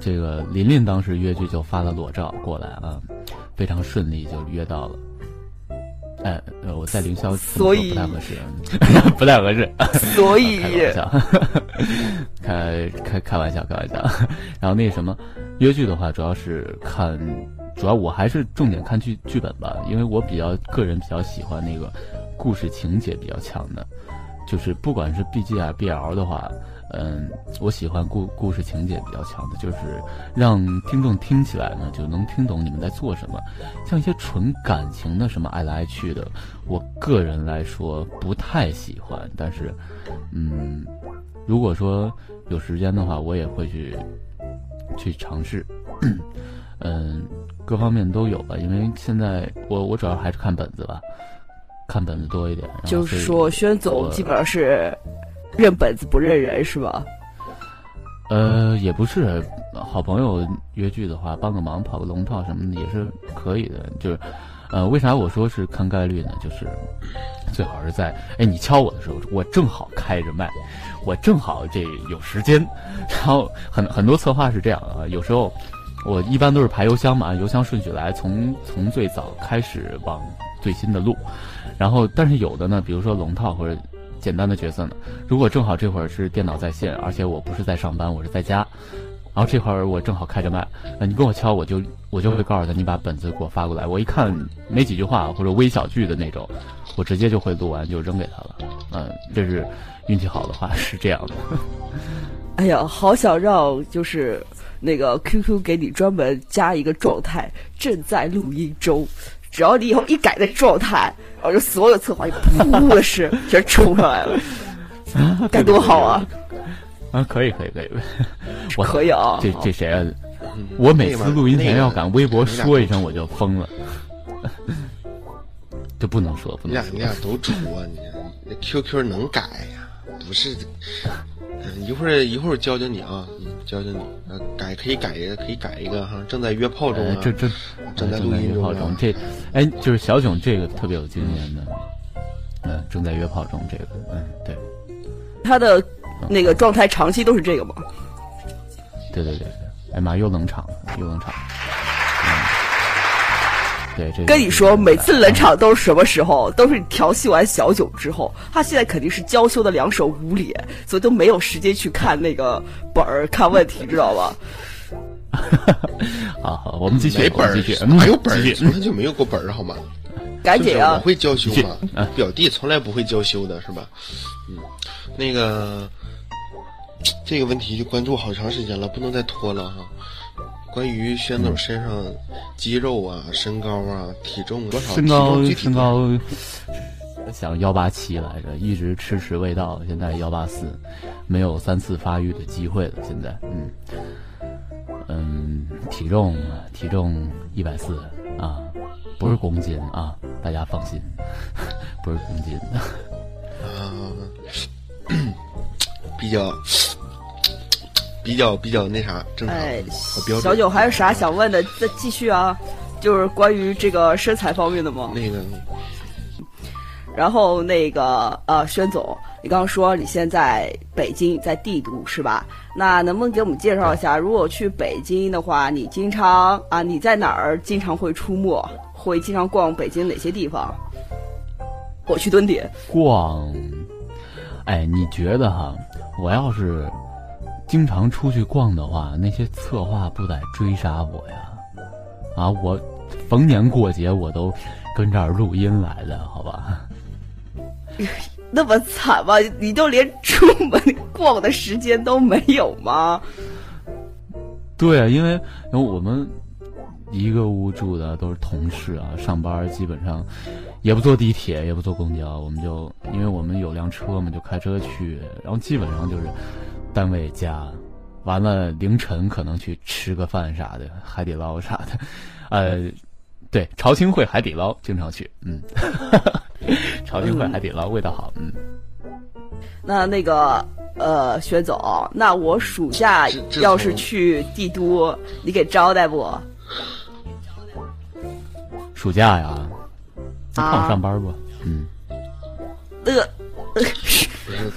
S4: 这个琳琳当时约剧就发了裸照过来啊，非常顺利就约到了。哎，我在凌霄，
S2: 所以
S4: 不太合适，不太合适。
S2: 所以
S4: 开 开开玩笑，开玩笑。然后那什么，约剧的话，主要是看，主要我还是重点看剧剧本吧，因为我比较个人比较喜欢那个故事情节比较强的，就是不管是 B G 啊 B L 的话。嗯，我喜欢故故事情节比较强的，就是让听众听起来呢就能听懂你们在做什么。像一些纯感情的，什么爱来爱去的，我个人来说不太喜欢。但是，嗯，如果说有时间的话，我也会去去尝试。嗯，各方面都有吧，因为现在我我主要还是看本子吧，看本子多一点。
S2: 就是说，宣总基本上是认本子不认人，是吧？
S4: 呃，也不是，好朋友约剧的话，帮个忙，跑个龙套什么的也是可以的。就是，呃，为啥我说是看概率呢？就是最好是在哎你敲我的时候，我正好开着麦，我正好这有时间。然后很很多策划是这样啊，有时候我一般都是排邮箱嘛，邮箱顺序来，从从最早开始往最新的录。然后，但是有的呢，比如说龙套或者。简单的角色呢？如果正好这会儿是电脑在线，而且我不是在上班，我是在家，然后这会儿我正好开着麦，那你跟我敲，我就我就会告诉他，你把本子给我发过来。我一看没几句话或者微小句的那种，我直接就会录完就扔给他了。嗯，这是运气好的话是这样的。
S2: 哎呀，好想让就是那个 QQ 给你专门加一个状态，正在录音中。只要你以后一改那状态，然后就所有策划就噗的是全冲上来了，该多好啊！
S4: 啊，可以可以可以，我
S2: 可以啊！
S4: 这这谁啊？我每次录音前要敢微博说一声，我就疯了。就不能说，不能。
S3: 你俩你俩都出啊！你那 QQ 能改呀？不是。嗯一会儿一会儿教教你啊，教教你，呃，改可以改一个，可以改一个哈。正在约炮中啊，
S4: 这这
S3: 正在录音
S4: 约炮中，这哎，就是小囧这个特别有经验的，嗯，正在约炮中这个，嗯，对，
S2: 他的那个状态长期都是这个吗？
S4: 对对对对，哎妈，又冷场，又冷场。对，
S2: 跟你说，每次冷场都是什么时候？都是你调戏完小九之后，他现在肯定是娇羞的两手捂脸，所以都没有时间去看那个本儿看问题，知道吧？
S4: 好好，我们继续，
S3: 没本儿，
S4: 没
S3: 有本儿，从来就没有过本儿，好吗？
S2: 赶紧啊！
S3: 我会娇羞吗？表弟从来不会娇羞的，是吧？嗯，那个这个问题就关注好长时间了，不能再拖了哈。关于宣总身上肌肉啊、身高啊、体重多少？
S4: 身高身高 想幺八七来着，一直迟迟未到，现在幺八四，没有三次发育的机会了。现在，嗯嗯，体重体重一百四啊，不是公斤啊，大家放心，不是公斤的。
S3: 嗯 比较。比较比较那啥正常，
S2: 小九还有啥想问的？再继续啊，就是关于这个身材方面的吗？
S3: 那个，
S2: 然后那个呃，宣总，你刚刚说你现在北京在帝都是吧？那能不能给我们介绍一下，如果去北京的话，你经常啊，你在哪儿经常会出没？会经常逛北京哪些地方？我去蹲点
S4: 逛。哎，你觉得哈？我要是。经常出去逛的话，那些策划不得追杀我呀？啊，我逢年过节我都跟这儿录音来的，好吧？
S2: 那么惨吗？你就连出门逛的时间都没有吗？
S4: 对啊，因为因为我们一个屋住的都是同事啊，上班基本上也不坐地铁，也不坐公交，我们就因为我们有辆车嘛，就开车去，然后基本上就是。单位家，完了凌晨可能去吃个饭啥的，海底捞啥的，呃，对，朝清会海底捞经常去，嗯，朝清会海底捞味道好，嗯。
S2: 那那个呃，薛总，那我暑假要是去帝都，你给招待不？
S4: 暑假呀，看我上班不？嗯。
S2: 那个。
S3: 不是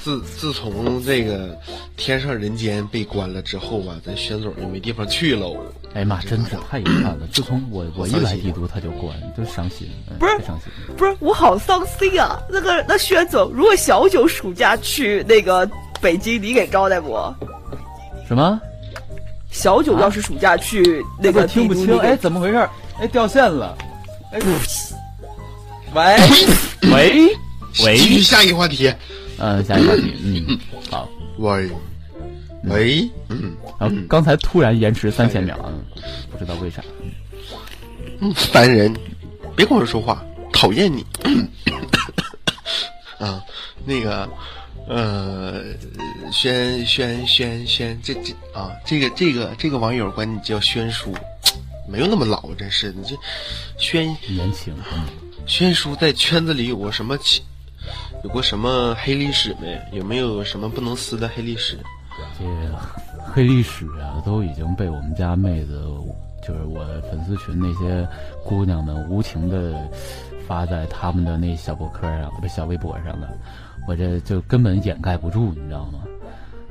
S3: 自自从这个天上人间被关了之后吧，咱宣总就没地方去喽。
S4: 哎呀妈，真是太遗憾了！自从我我一来帝都，他就关，就伤心。
S2: 不是
S4: 伤心，
S2: 不是我好伤心啊！那个那宣总，如果小九暑假去那个北京，你给招待不？
S4: 什么？
S2: 小九要是暑假去那个
S5: 听不清，哎，怎么回事？哎，掉线了。哎，
S4: 喂 喂喂，
S3: 继续下一个话题。
S4: 嗯，下一个 话题，嗯，好，
S3: 喂，喂，嗯，
S4: 然后刚才突然延迟三千秒，不知道为啥，
S3: 嗯，烦人，别跟我说话，讨厌你，啊，那个，呃，轩轩轩轩，这这啊，这个这个这个网友管你叫轩叔，没有那么老，真是你这轩
S4: 年轻，嗯。
S3: 轩叔在圈子里有过什么起，有过什么黑历史没？有没有什么不能撕的黑历史？
S4: 这黑历史啊，都已经被我们家妹子，就是我粉丝群那些姑娘们无情的发在他们的那小博客上、不小微博上了，我这就根本掩盖不住，你知道吗？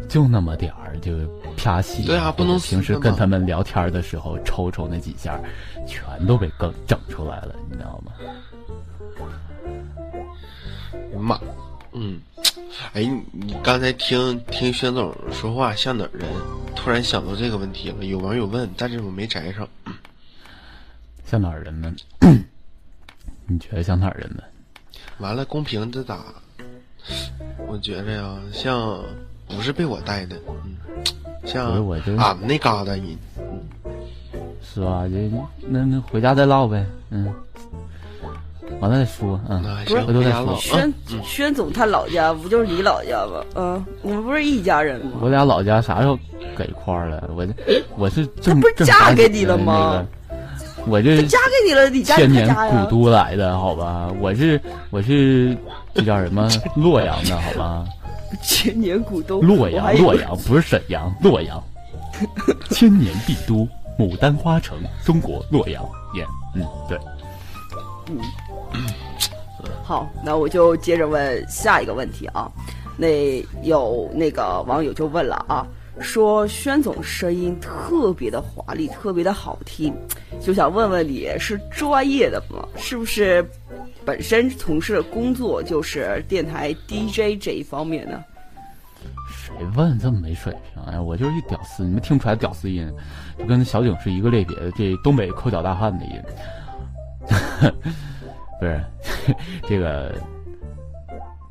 S4: 就那么点儿，就啪戏。
S3: 对啊不能
S4: 平时跟他们聊天的时候抽抽那几下，全都被更整出来了，你知道吗？
S3: 哎呀妈，嗯，哎，你你刚才听听薛总说话像哪儿人？突然想到这个问题了。有网友问，但是我没摘上。
S4: 像哪儿人呢？你觉得像哪儿人呢？
S3: 完了，公屏这咋？我觉着呀，像不是被我带的，嗯，像俺们那旮瘩人。
S4: 是吧？就那那回家再唠呗，嗯，完了再说，嗯，回头再说
S2: 轩
S3: 嗯
S2: 轩总他老家不就是你老家吗？嗯，我们不是一家人吗？
S4: 我俩老家啥时候给一块儿了？我这我是这
S2: 不是嫁给你了吗
S4: 那个我这
S2: 嫁给你了，你家
S4: 千年古？都来的，好吧？我是我是这叫什么洛阳的，好吧？
S2: 千年古都，
S4: 洛阳洛阳不是沈阳，洛阳，千年帝都，牡丹花城，中国洛阳耶，嗯，对，
S2: 好，那我就接着问下一个问题啊。那有那个网友就问了啊，说轩总声音特别的华丽，特别的好听，就想问问你是专业的吗？是不是本身从事的工作就是电台 DJ 这一方面呢？
S4: 谁问这么没水平？哎，我就是一屌丝，你们听不出来屌丝音，就跟小景是一个类别的，这东北抠脚大汉的音，不是这个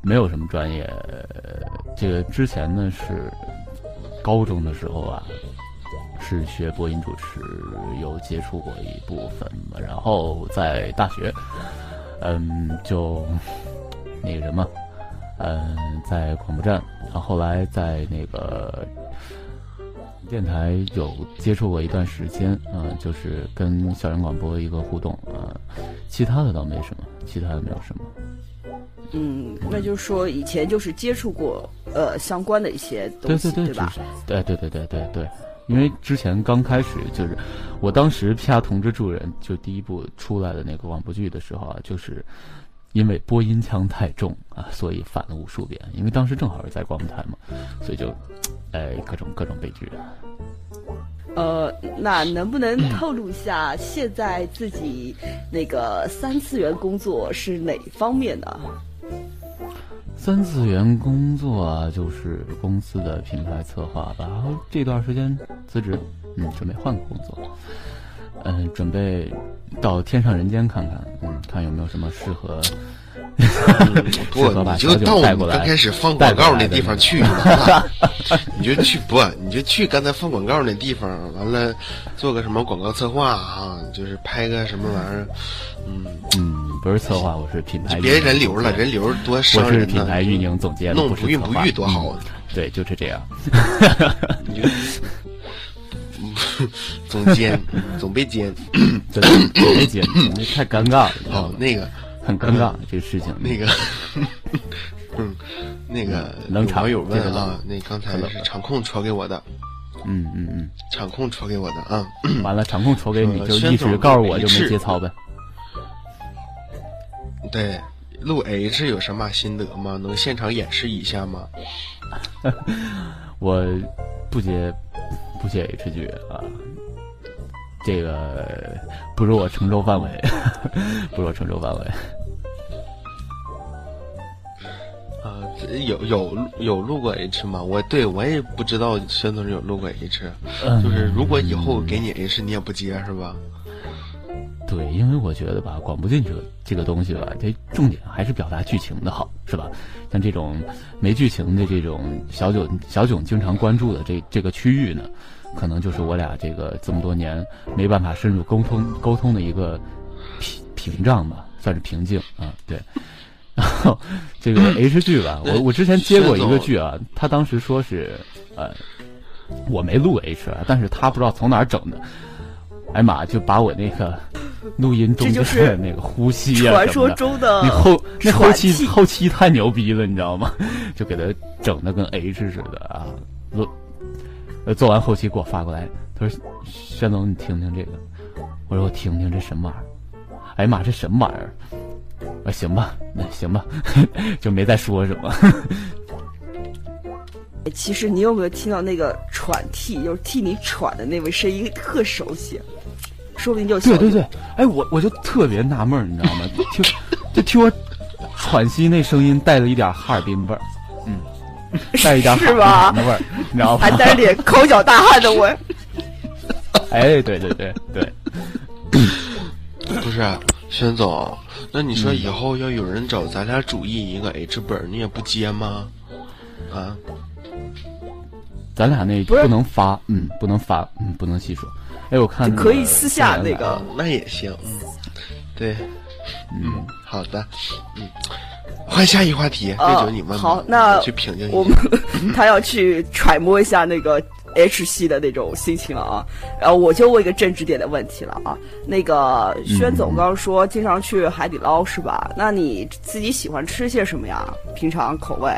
S4: 没有什么专业，这个之前呢是高中的时候啊，是学播音主持，有接触过一部分吧，然后在大学，嗯，就那个什么。嗯，在广播站，然后后来在那个电台有接触过一段时间，嗯、就是跟校园广播一个互动，啊、其他的倒没什么，其他的没有什么。
S2: 嗯，那就是说以前就是接触过呃相关的一些东西，
S4: 对对对，
S2: 吧？
S4: 对对对对对对，因为之前刚开始就是我当时《皮亚同志助人》就第一部出来的那个广播剧的时候啊，就是因为播音腔太重啊，所以反了无数遍。因为当时正好是在广播台嘛，所以就哎各种各种悲剧。
S2: 呃，那能不能透露一下现在自己那个三次元工作是哪方面的？
S4: 三次元工作啊，就是公司的品牌策划吧。然后这段时间辞职，嗯，准备换个工作，嗯，准备到天上人间看看，嗯，看有没有什么适合。
S3: 不 你就到我们刚开始放广告那地方去 你就去不，你就去刚才放广告那地方，完了做个什么广告策划啊，就是拍个什么玩意儿，嗯，
S4: 嗯，不是策划，我是品牌。
S3: 别人流了，人流多
S4: 我
S3: 伤人呐
S4: 是品牌运营总监，
S3: 弄
S4: 不
S3: 孕不育多好
S4: 对，就是这样。
S3: 你就 总监 总被监，
S4: 对，别接，那太尴尬了，你知道吗，？
S3: 好那个
S4: 很尴尬这个事情。
S3: 那个，嗯，那个
S4: 冷场
S3: 有网友问啊，那刚才是场控传给我的，
S4: 嗯嗯嗯，
S3: 场控传给我的啊。
S4: 完了，场控传给你，就一直告诉我就
S3: 没
S4: 节操呗。
S3: 对，录 H 有什么心得吗？能现场演示一下吗？
S4: 我不接不写 H 剧啊，这个不是我承受范围，不是我承受范围。
S3: 啊，这有有有录过 H 吗？我对我也不知道宣总有录过 H，
S4: 嗯
S3: 就是如果以后给你 H，你也不接是吧？
S4: 对，因为我觉得吧，广播剧这个这个东西吧，这重点还是表达剧情的好，是吧？像这种没剧情的这种小囧小囧经常关注的这这个区域呢，可能就是我俩这个这么多年没办法深入沟通沟通的一个屏屏障吧，算是瓶颈啊。对，然后这个 H 剧吧，我我之前接过一个剧啊，他当时说是呃，我没录 H 啊，但是他不知道从哪儿整的，哎妈，就把我那个录音中的 那个呼吸啊
S2: 传说中的
S4: 那后那后期后期太牛逼了，你知道吗？就给他整的跟 H 似的啊！录呃做完后期给我发过来，他说：“轩总，你听听这个。”我说：“我听听这什么玩意儿？”哎呀妈，这什么玩意儿？啊，行吧，那行吧，就没再说什么。
S2: 哎其实你有没有听到那个喘气，就是替你喘的那位声音特熟悉，说不定就
S4: 对对对，哎，我我就特别纳闷儿，你知道吗？听就听我喘息那声音带了一点哈尔滨味儿，嗯，带一点哈
S2: 是吧
S4: 尔滨的味儿，你知道吗？
S2: 还带着点口角大汉的味儿。
S4: 哎，对对对对，
S3: 不是，轩总，那你说以后要有人找咱俩主意一个 H 本儿，你也不接吗？啊，
S4: 咱俩那
S2: 不
S4: 能发，嗯，不能发，嗯，不能细说。哎，我看那个
S2: 可以私下那个
S3: 啊，那也行，嗯，对，
S4: 嗯，
S3: 好的，嗯，换下一话题，
S2: 啊
S3: 这就你问吧
S2: 好那
S3: 我去平静一下
S2: 们。他要去揣摩一下那个 H 系的那种心情了啊。然后我就问一个政治点的问题了啊。那个轩总刚刚说经常去海底捞是吧？那你自己喜欢吃些什么呀？平常口味？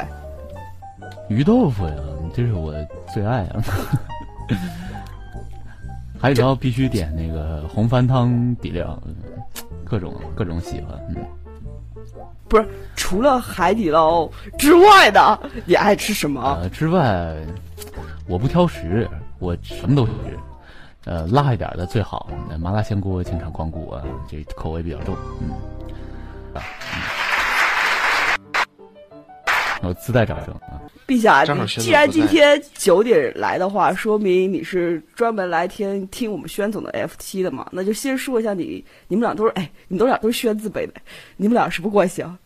S4: 鱼豆腐呀，这是我最爱啊。海底捞必须点那个红番汤底料，嗯各种各种喜欢。嗯，
S2: 不是，除了海底捞之外的，你爱吃什么？
S4: 呃，之外我不挑食，我什么都吃。呃，辣一点的最好，呃麻辣香锅经常光顾啊，这口味比较重。嗯，啊，嗯，我自带掌声啊。
S2: 陛下，你既然今天九点来的话，说明你是专门来听听我们宣总的 FT 的嘛？那就先说一下你，你们俩都是哎，你们俩都是宣字辈的，你们俩什么关系啊？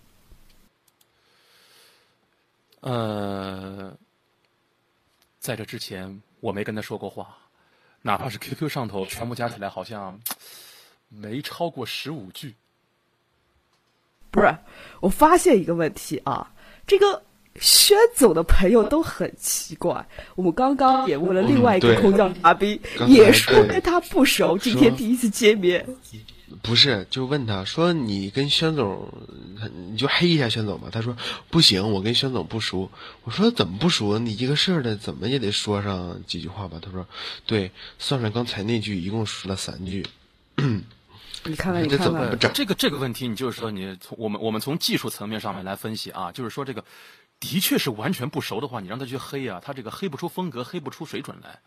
S6: 呃，在这之前我没跟他说过话，哪怕是 QQ 上头全部加起来，好像没超过十五句。
S2: 不是，我发现一个问题啊，这个轩总的朋友都很奇怪。我们刚刚也问了另外一个空降嘉宾，也说跟他不熟，今天第一次见面。
S3: 不是，就问他说你跟宣总，你就黑一下宣总吧。他说不行，我跟宣总不熟。我说怎么不熟？你一个事儿的，怎么也得说上几句话吧。他说对，算上刚才那句，一共说了三句。
S2: 你看看，你
S3: 这
S2: 看看
S3: 怎么不，整？
S6: 这个这个问题，你就是说你从我们我们从技术层面上面来分析啊，就是说这个的确是完全不熟的话，你让他去黑啊，他这个黑不出风格，黑不出水准来。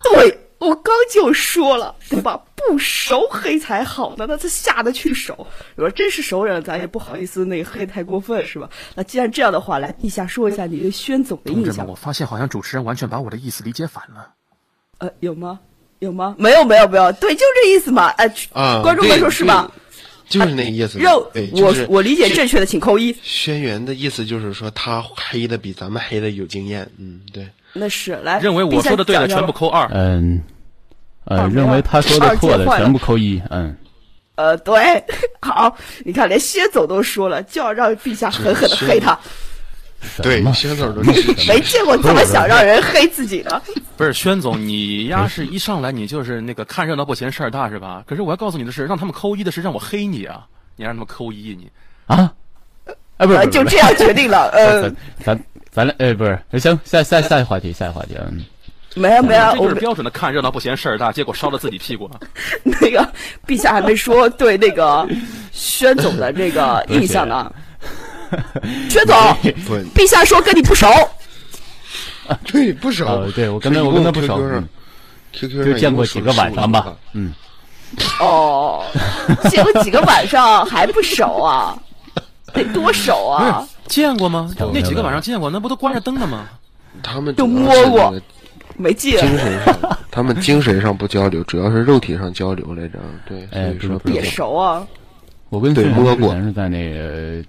S2: 对我刚就说了，对吧？不熟黑才好呢，那他下得去手。如果真是熟人，咱也不好意思那个黑太过分，是吧？那既然这样的话，来陛下说一下你对宣总的印象
S6: 我。发现好像主持人完全把我的意思理解反了。
S2: 呃，有吗？有吗？没有，没有，没有。对，就这意思嘛。哎、
S3: 啊，
S2: 观众们说是吧？
S3: 就是那个意思。
S2: 肉
S3: 对，，
S2: 我
S3: 就是
S2: 我理解正确的，请扣一。
S3: 轩辕的意思就是说他黑的比咱们黑的有经验。嗯，对。
S2: 那是来，
S6: 认为我说的对的全部扣二。
S4: 嗯，呃，认为他说的错的全部扣一。嗯，
S2: 呃，对，好，你看，连薛总都说了，就要让陛下狠狠的黑他，
S3: 对轩总都
S2: 没见过这么想让人黑自己的。
S6: 不是轩总，你丫是一上来你就是那个看热闹不嫌事儿大是吧？可是我要告诉你的是，让他们扣一的是让我黑你啊！你让他们扣一你。
S4: 啊？哎，不是，
S2: 呃，
S4: 不是
S2: 就这样决定了。呃
S4: 咱，咱咱俩，哎，不是，行，下下下一话题，下一话题，嗯，
S2: 没有没有，我
S6: 这是标准的看热闹不嫌事儿大，结果烧了自己屁股了。
S2: 那个陛下还没说对那个轩总的这个 印象呢。薛总，陛下说跟你不熟，
S3: 对不熟。
S4: 哦，对我跟他我跟他不熟嗯
S3: QQ
S4: 就见过几个
S3: 一共说了15
S4: 晚上吧，嗯，
S2: 哦，见过几个晚上还不熟啊？得多熟啊！
S6: 见过吗？那几个晚上见过，那不都关着灯的吗？
S3: 他们
S2: 就摸过没见
S3: 精神上，他们精神上不交流，主要是肉体上交流来着。对，所
S4: 哎
S3: 以说
S2: 也熟啊。
S4: 我跟孙之
S3: 对摸过
S4: 前是在那个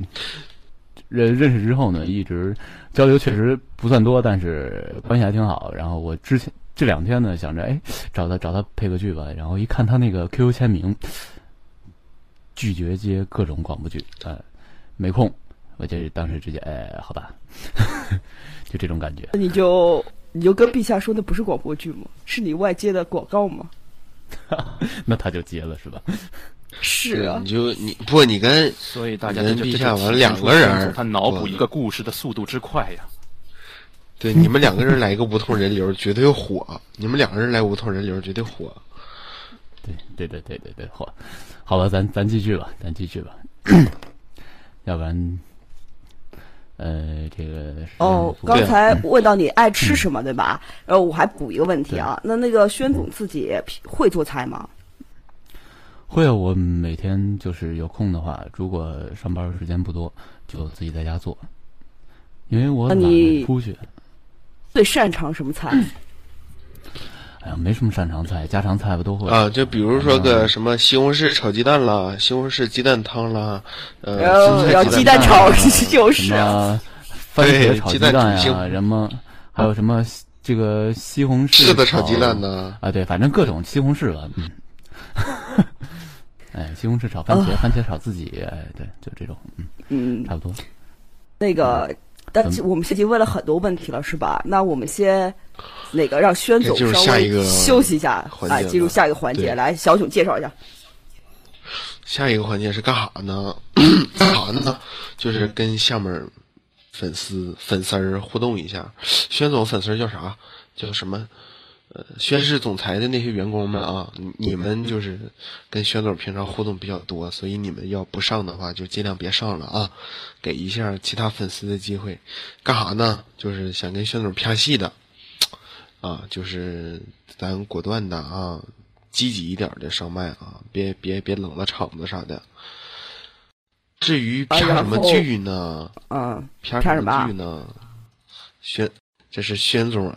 S4: 认认识之后呢，一直交流确实不算多，但是关系还挺好。然后我之前这两天呢，想着哎找他找他配个剧吧，然后一看他那个 QQ 签名，拒绝接各种广播剧，呃，没空，我就当时直接哎，好吧，就这种感觉。
S2: 那你就你就跟陛下说，那不是广播剧吗？是你外接的广告吗？
S4: 那他就接了是吧？
S2: 是啊
S3: 你，就你不你跟
S6: 所以大家
S3: 你跟陛下完
S6: 这就体现出
S3: 两个人
S6: 他脑补一个故事的速度之快呀。
S3: 对你们两个人来一个无痛人流，绝对火。你们两个人来无痛人流，绝对火。
S4: 对对对对对对，火，好了，咱咱继续吧，咱继续吧，要不然，呃，这个
S2: 哦，刚才问到你爱吃什么，对吧？然后我还补一个问题啊，那那个宣总自己会做菜吗？
S4: 会啊，我每天就是有空的话，如果上班时间不多，就自己在家做，因为我懒
S2: 那你
S4: 得出去。
S2: 最擅长什么菜？
S4: 哎呀，没什么擅长菜，家常菜不都会
S3: 啊，就比如说个什么西红柿炒鸡蛋啦，西红柿鸡蛋汤啦，呃，
S2: 然后然后
S3: 青菜
S2: 鸡蛋炒就
S4: 什
S2: 是啊
S4: 么番茄炒
S3: 鸡蛋
S4: 蛋呀、什么还有什么这个西红柿
S3: 柿子炒鸡蛋呢
S4: 啊，对，反正各种西红柿吧，嗯。哎，西红柿炒番茄，番茄炒自己，哎，对，就这种，嗯，
S2: 嗯，
S4: 差不多。
S2: 那个，但
S4: 嗯
S2: 我们已经问了很多问题了，是吧？那我们先那个让宣总稍微
S3: 下一个
S2: 休息一下，哎，
S3: 环节了
S2: 进入下一个环节。来，小囧介绍一下。
S3: 下一个环节是干啥呢？干啥呢？就是跟下面粉丝粉丝儿互动一下。宣总粉丝叫啥？叫什么？呃，宣誓总裁的那些员工们啊，你你们就是跟宣总平常互动比较多，所以你们要不上的话，就尽量别上了啊，给一下其他粉丝的机会。干啥呢？就是想跟宣总拍戏的，啊，就是咱果断的啊，积极一点的上麦啊，别别别冷了场子啥的。至于
S2: 啊
S3: 拍什么剧呢？
S2: 嗯，
S3: 拍
S2: 拍什么啊
S3: 剧呢？宣，这是宣总，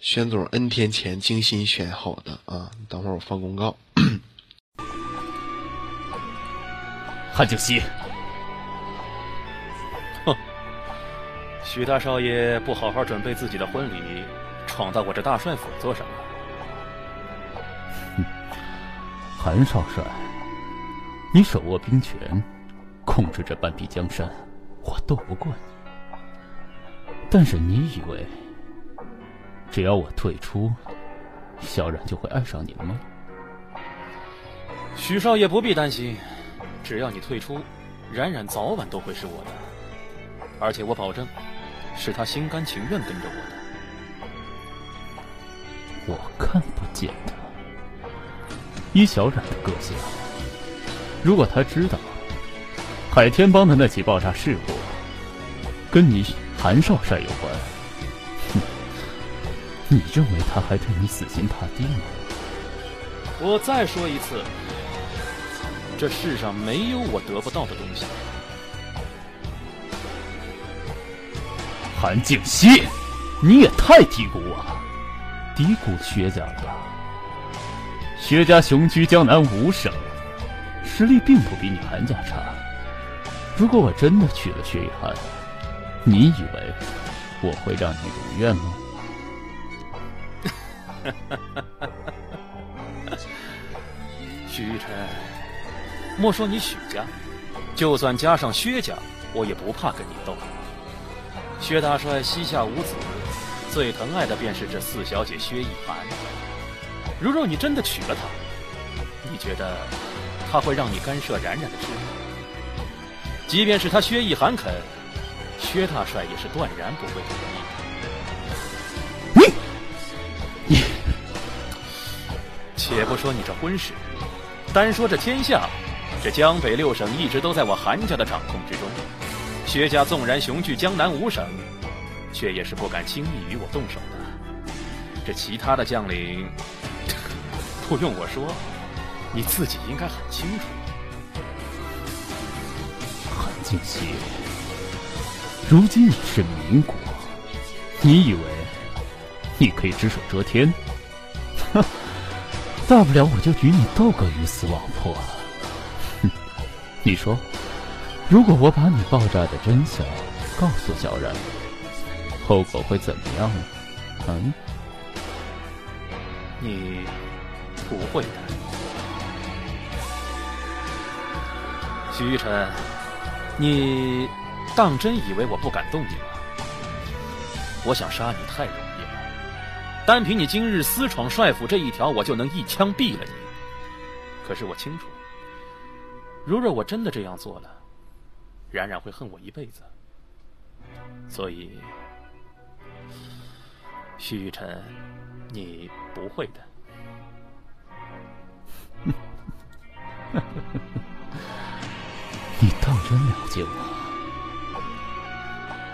S3: 宣总 N 天前精心选好的啊！等会儿我放公告。
S4: 韩景熙，
S6: 徐大少爷不好好准备自己的婚礼，闯到我这大帅府做什么？
S4: 韩少帅，你手握兵权，控制着半壁江山，我斗不过你。但是你以为，只要我退出，萧然就会爱上你了吗？
S6: 许少爷不必担心，只要你退出，冉冉早晚都会是我的，而且我保证，是他心甘情愿跟着我的。
S4: 我看不见他。依小冉的个性，如果他知道海天帮的那起爆炸事故跟你韩少帅有关，哼，你认为他还对你死心塌地吗？
S6: 我再说一次，这世上没有我得不到的东西。
S4: 韩静熙，你也太低估我了，低估薛家了吧？薛家雄居江南五省，实力并不比你韩家差。如果我真的娶了薛雨涵，你以为我会让你如愿吗？
S6: 徐玉辰，莫说你许家，就算加上薛家，我也不怕跟你斗。薛大帅膝下无子，最疼爱的便是这四小姐薛逸涵。如若你真的娶了她，你觉得她会让你干涉冉冉的事吗？即便是她薛逸涵肯，薛大帅也是断然不会同意的。你。且不说你这婚事，单说这天下，这江北六省一直都在我韩家的掌控之中。薛家纵然雄踞江南五省，却也是不敢轻易与我动手的。这其他的将领，不用我说，你自己应该很清楚。
S4: 韩静熙，如今你是民国，你以为你可以只手遮天？哼，大不了我就与你斗个鱼死网破。哼，你说，如果我把你爆炸的真相告诉小冉，后果会怎么样呢？嗯，
S6: 你不会的，徐玉辰，你当真以为我不敢动你吗？我想杀你太容易了，单凭你今日私闯帅府这一条，我就能一枪毙了你。可是我清楚，如若我真的这样做了，冉冉会恨我一辈子。所以，徐玉辰，你不会的。
S4: 你当真了解我？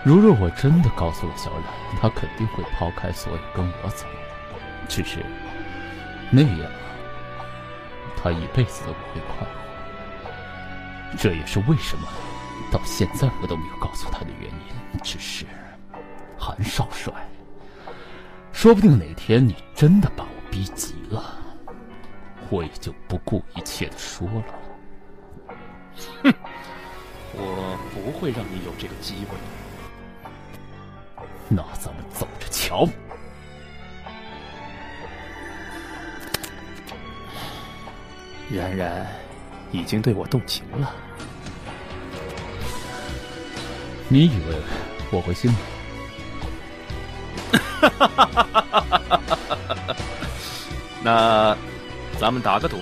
S4: 如若我真的告诉了小冉，他肯定会抛开所有跟我走。只是那样，他一辈子都不会快活。这也是为什么到现在我都没有告诉他的原因。只是韩少帅，说不定哪天你真的把我逼急了，我也就不顾一切的说了。
S6: 哼，我不会让你有这个机会。
S4: 那咱们走着瞧。
S6: 冉冉已经对我动情了，
S4: 你以为我会信吗？
S6: 那咱们打个赌，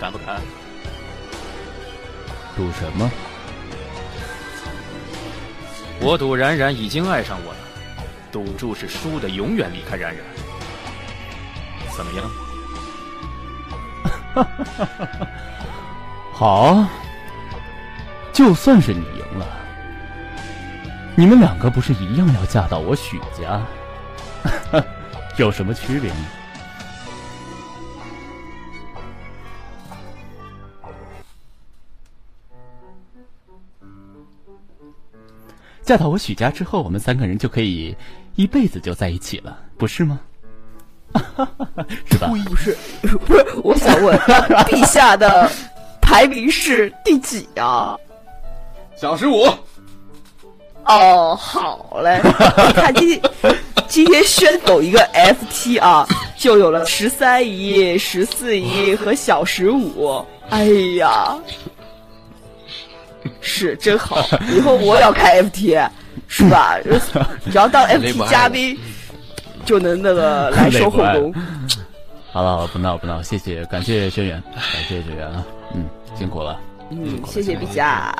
S6: 敢不敢？
S4: 赌什么？
S6: 我赌冉冉已经爱上我了，赌注是输的永远离开冉冉，怎么样？
S4: 好，就算是你赢了，你们两个不是一样要嫁到我许家？有什么区别呢？嫁到我许家之后，我们三个人就可以一辈子就在一起了，不是吗？是吧？
S2: 不是，不是，我想问，陛下的排名是第几啊？
S5: 小十五。
S2: 哦，好嘞。你看今今天宣走一个 FT 啊，就有了十三姨、十四姨和小十五。哎呀！是真好，以后我要开 FT，是吧？只要当 MT 嘉宾，就能那个来收后宫。
S4: 好了，不闹不闹，谢谢，感谢轩辕，感谢轩辕啊，嗯，辛苦了，
S2: 嗯，谢谢陛下，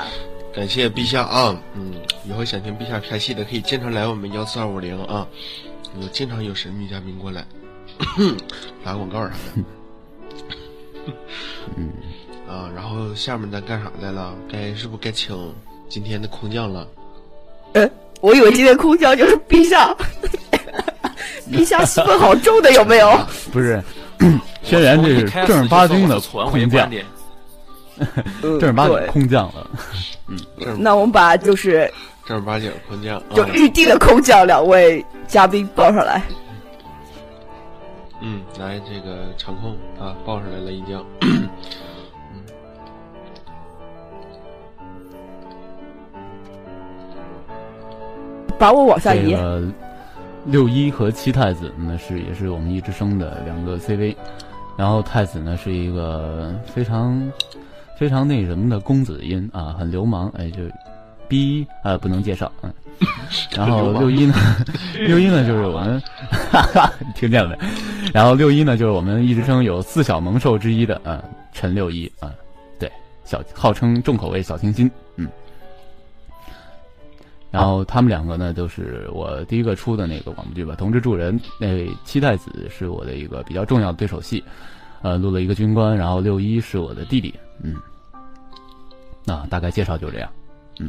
S3: 感谢陛下啊，嗯，以后想听陛下拍戏的，可以经常来我们幺四二五零啊，有经常有神秘嘉宾过来 打广告啥的，嗯。啊，然后下面咱干啥来了？该是不该请今天的空降了？
S2: 呃，我以为今天空降就是陛下，陛下戏份好重的有没有？
S4: 不是，轩辕这是正儿八经的空降，正儿八经空降了。
S3: 嗯，
S2: 那我们把就是
S3: 正儿八经空降，
S2: 就预定的空降两位嘉宾报上来。
S3: 嗯，来这个场控啊，报上来了已经。
S2: 把我往下移。
S4: 六一和七太子呢是也是我们一之声的两个 CV，然后太子呢是一个非常非常那什么的公子音啊，很流氓，哎就逼啊不能介绍嗯。然后六一呢，六一呢就是我们哈哈 听见了没？然后六一呢就是我们一直生有四小萌兽之一的啊陈六一啊，对小号称重口味小清新嗯。然后他们两个呢，都是我第一个出的那个广播剧吧，《同志助人》那七太子是我的一个比较重要的对手戏，呃，录了一个军官，然后六一是我的弟弟，嗯，那大概介绍就这样，嗯，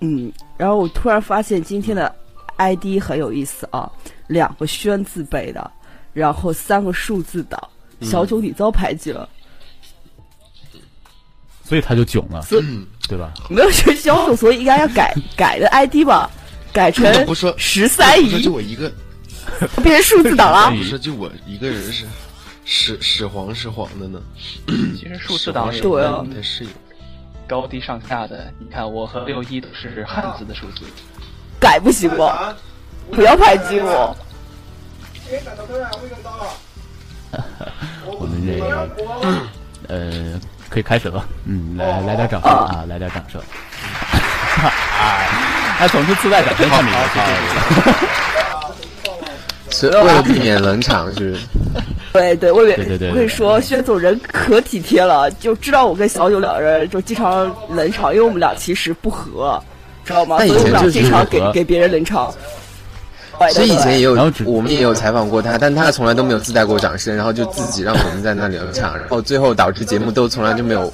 S2: 嗯，然后我突然发现今天的 ID 很有意思啊，两个宣字辈的，然后三个数字的，小九你遭排挤了。
S4: 所以他就囧了，对吧？
S2: 没有学销售，所以应该要改改的 ID 吧，改成
S3: 不说
S2: 十三姨，
S3: 就我一个，
S2: 变成数字党了。
S3: 不是就我一个人是始始皇始皇的呢？
S7: 其实数字党
S2: 是
S7: 有
S3: 太适应，
S7: 高低上下的。你看我和六一都是汉字的数字，
S2: 改不行吗？不要排挤我。
S4: 我们这个，呃。可以开始了，嗯，来来点掌声啊，来点掌声。他总是自带掌声看你
S8: 是为了避免冷场是。
S2: 对对，我
S4: 对对对，
S2: 我跟你说，薛总人可体贴了，就知道我跟小九两人就经常冷场，因为我们俩其实不和，知道吗？所以我们俩经常给给别人冷场。
S8: 其实以前也有，我们也有采访过他，但他从来都没有自带过掌声，然后就自己让我们在那里唱，然后最后导致节目都从来就没有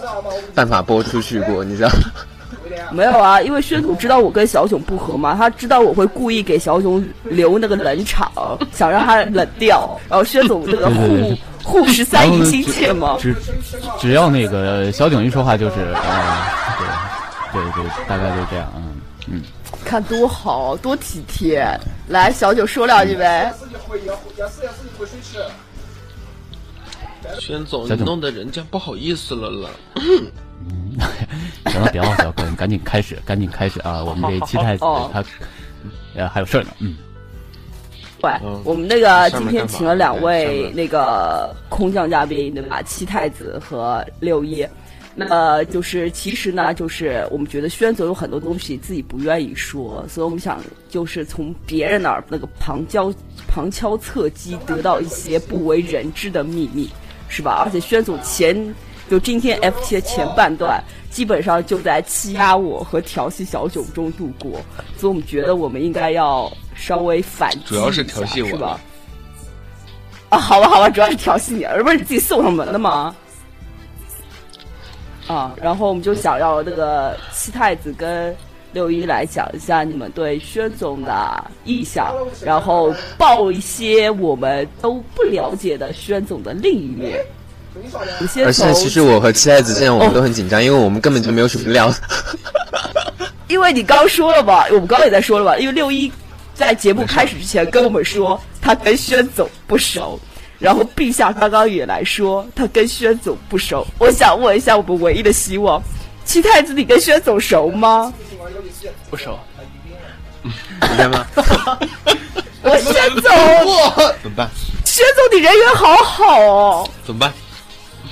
S8: 办法播出去过，你知道。
S2: 没有啊，因为薛总知道我跟小囧不和嘛，他知道我会故意给小囧留那个冷场，想让他冷掉。然后薛总这个护护十三姨心切嘛，
S4: 只只要那个小囧一说话就是啊，对对对，大概就这样，嗯嗯。
S2: 看多好多体贴，来小九说两句呗。
S3: 轩总，你弄得人家不好意思了了。
S4: 嗯，行了，别忘小哥，你赶紧开始，赶紧开始啊！我们这七太子他呃还有事儿呢，嗯。
S2: 喂，我们那个今天请了两位那个空降嘉宾，对吧？七太子和六一。那么就是其实呢，就是我们觉得轩总有很多东西自己不愿意说，所以我们想就是从别人那儿那个旁敲旁敲侧击得到一些不为人知的秘密，是吧？而且轩总前。就今天 F 七的前半段，基本上就在欺压我和调戏小囧中度过，所以我们觉得我们应该要稍微反击
S3: 主要是调戏我
S2: 是吧？啊，好吧，好吧，主要是调戏你，而不是你自己送上门的吗？啊，然后我们就想要那个七太子跟六一来讲一下你们对薛总的意向，然后报一些我们都不了解的薛总的另一面。
S8: 而且其实我和七太子现在我们都很紧张，因为我们根本就没有什么料。
S2: 因为你刚说了吧，我们刚刚也在说了吧，因为六一在节目开始之前跟我们说他跟宣总不熟，然后陛下刚刚也来说他跟宣总不熟。我想问一下，我们唯一的希望，七太子你跟宣总熟吗？
S7: 不熟。
S8: 你在吗？
S2: 我宣总，
S3: 怎么办？
S2: 宣总，你人缘好好哦。
S3: 怎么办？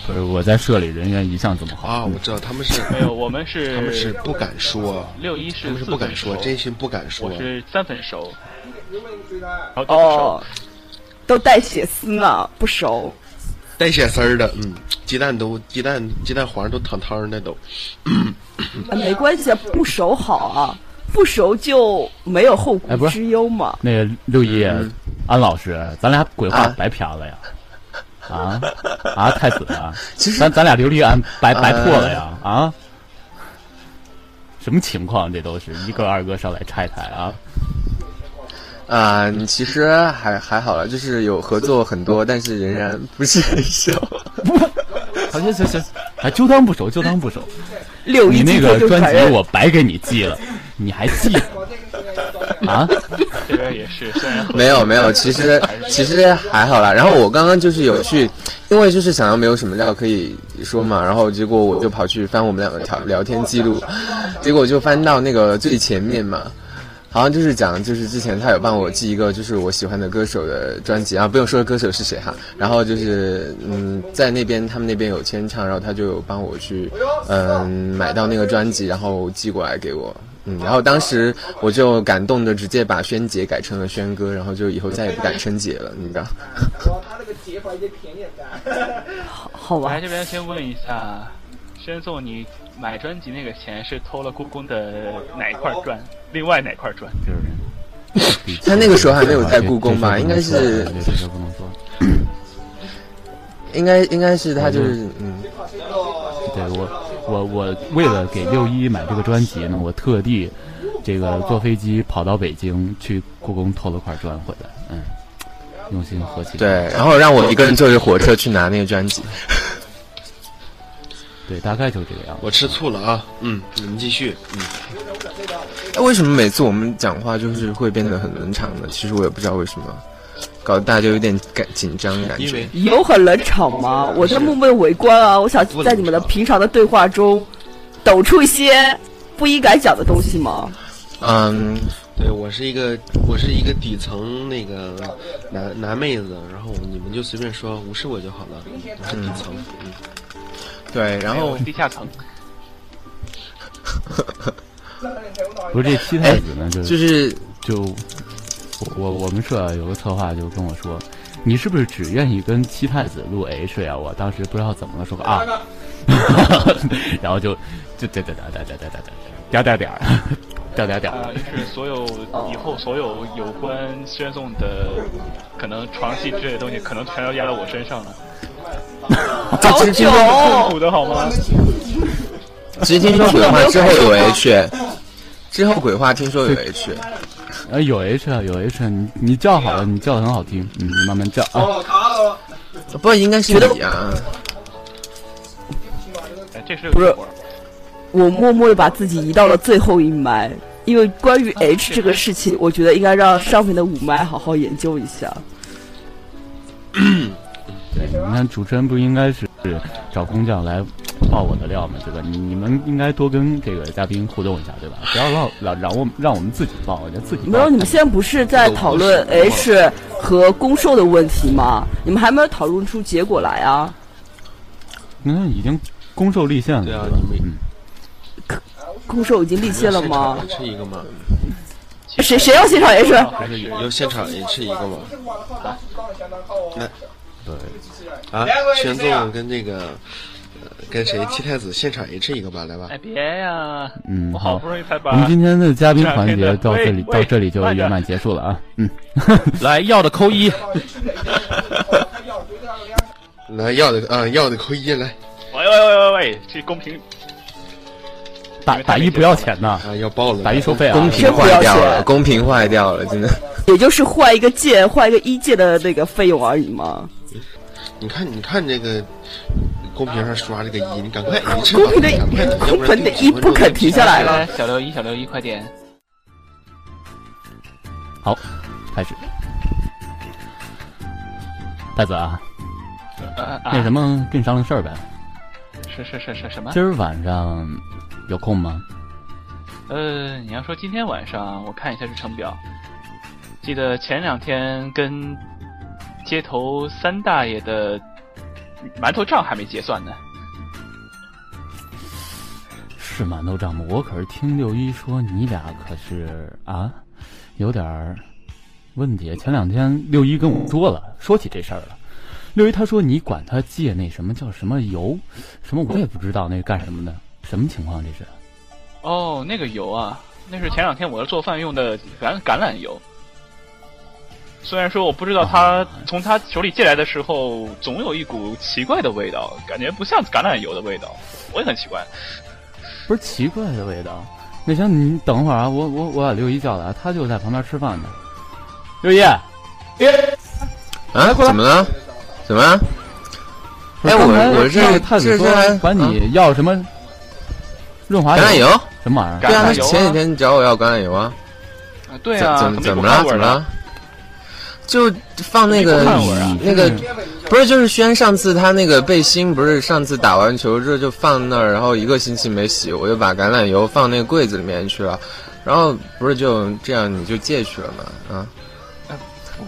S4: 不是我在社里人缘一向这么好
S3: 啊！我知道他们是
S7: 没有，我们是
S3: 他们是不敢说。
S7: 六一是他们
S3: 是不敢说，真心不敢说。
S7: 我是三分熟。
S2: 哦，都带血丝呢，不熟。
S3: 带血丝儿的，嗯，鸡蛋都鸡蛋鸡蛋黄都汤汤的都。
S2: 没关系，不熟好啊，不熟就没有后顾之忧嘛。
S4: 那个六一，安老师，咱俩鬼话白嫖了呀。啊啊！太子啊！
S8: 其实
S4: 咱咱俩琉璃安白白破了呀！啊，什么情况？这都是一个二个上来拆台啊！
S8: 啊，其实还还好了，就是有合作很多，但是仍然不是很熟。
S4: 好，行行行，还就当不熟，就当不熟。
S2: 六
S4: 一，你那个专辑我白给你寄了，你还寄？啊，
S7: 这边也是，
S8: 没有没有，其实其实还好啦。然后我刚刚就是有去，因为就是想要没有什么料可以说嘛，然后结果我就跑去翻我们两个聊聊天记录，结果就翻到那个最前面嘛，好像就是讲就是之前他有帮我寄一个就是我喜欢的歌手的专辑啊，不用说歌手是谁哈，然后就是嗯在那边他们那边有签唱，然后他就有帮我去嗯买到那个专辑，然后寄过来给我。嗯，然后当时我就感动的直接把轩姐改成了轩哥，然后就以后再也不敢称姐了，你知道？他那个
S2: 姐法有点偏脸的。好，好吧。
S7: 来这边先问一下，轩总，你买专辑那个钱是偷了故宫的哪一块砖？另外哪块砖？
S8: 就是他那个时候还没有在故宫吧？应该是。
S4: 不能说。
S8: 应该应该是他就是嗯。
S4: 对我，我我为了给六一买这个专辑呢，我特地这个坐飞机跑到北京去故宫偷了块砖回来，嗯，用心合计
S8: 对，然后让我一个人坐着火车去拿那个专辑，
S4: 对，大概就这个样子。
S3: 我吃醋了啊，嗯，你们继续，嗯。
S8: 为什么每次我们讲话就是会变得很冷场呢？其实我也不知道为什么。搞得大家就有点感紧张感觉，
S2: 有很冷场吗？我在默默围观啊！我想在你们的平常的对话中，抖出一些不应该讲的东西吗？
S8: 嗯，
S3: 对我是一个我是一个底层那个男男妹子，然后你们就随便说，无视我就好了。我是底层，嗯，
S8: 对，然后
S7: 地下层。
S4: 不是这七太子呢，就
S8: 就是
S4: 就我我我们社有个策划就跟我说，你是不是只愿意跟七太子录 H 呀？我当时不知道怎么了，说个啊，然后就就点点点点点点点点点点点点点
S7: 啊，就是所有以后所有有关宣颂的可能床戏之类的东西，可能全都压到我身上了。
S2: 好久
S7: 痛苦的好吗？
S8: 其实听说鬼话之后有 H，之后鬼话听说有 H，
S4: 呃有 H 啊有 H，你你叫好了，你叫的很好听，嗯，你慢慢叫啊。
S8: 不应该是你啊。
S7: 哎，这是
S2: 不是我默默的把自己移到了最后一麦，因为关于 H 这个事情，我觉得应该让上面的五麦好好研究一下。
S4: 对，你看主持人不应该是找工匠来爆我的料嘛，对吧？你你们应该多跟这个嘉宾互动一下，对吧？不要让让让我让我们自己爆，人家自己爆
S2: 没有，你们现在不是在讨论 H 和攻受的问题吗？你们还没有讨论出结果来啊？
S4: 你看已经攻受立现了，
S3: 对啊
S4: 吧？
S3: 你们
S4: 嗯，
S2: 攻受已经立现了吗？
S3: 是一个吗？
S2: 谁谁要现场 H？
S3: 有现场也是一个吗？那
S4: 对，
S3: 啊，玄宗跟那个呃跟谁七太子现场 H 一个吧，来吧
S7: 哎，。别呀！
S4: 嗯，
S7: 我好
S4: 好
S7: 不。容易才把
S4: 我们今天的嘉宾环节到这里到这里就圆满结束了啊，嗯。
S6: 来要的扣一，
S3: 来要的啊，要的扣一来
S7: 喂喂喂喂喂，这公平
S4: 打打一不要钱呐，
S3: 啊，要爆了！
S4: 打一收费啊。
S8: 公屏坏掉了，公屏坏掉了，真的。
S2: 也就是换一个键，换一个一键的那个费用而已嘛。
S3: 你看，你看这个公屏上刷这个一，你赶快吧，
S2: 公屏的
S3: 赶快，要
S2: 公屏的一不肯停下来了。
S7: 小刘一，小刘一，快点！
S4: 好，开始。太子啊，
S7: 啊
S4: 那什么，跟你商量事儿呗。
S7: 是是是是什么？
S4: 今儿晚上有空吗？
S7: 呃，你要说今天晚上，我看一下日程表，记得前两天跟街头三大爷的馒头账还没结算呢。
S4: 是馒头账吗？我可是听六一说你俩可是啊，有点儿问题。前两天六一跟我说了，说起这事儿了。六一他说你管他借那什么叫什么油，什么我也不知道那是干什么的，什么情况这是？
S7: 哦，那个油啊，那是前两天我要做饭用的橄橄榄油。虽然说我不知道他从他手里借来的时候，总有一股奇怪的味道，感觉不像橄榄油的味道，我也很奇怪。
S4: 不是奇怪的味道。那行，你等会儿啊，我我我把六一叫来，他就在旁边吃饭呢。六一，
S8: 啊？怎么了？怎么了？哎，我我这
S4: 那个太子说
S8: 这这
S4: 管你要什么润滑
S8: 橄榄油？
S4: 什么玩意儿？
S8: 对啊，他
S7: 橄榄油啊
S8: 前几天找我要橄榄油啊。
S7: 啊对啊，
S8: 怎怎
S7: 怎
S8: 么了？怎么了？就放那个那个，不是就是轩上次他那个背心，不是上次打完球之后就放那儿，然后一个星期没洗，我就把橄榄油放那个柜子里面去了，然后不是就这样你就借去了嘛？啊，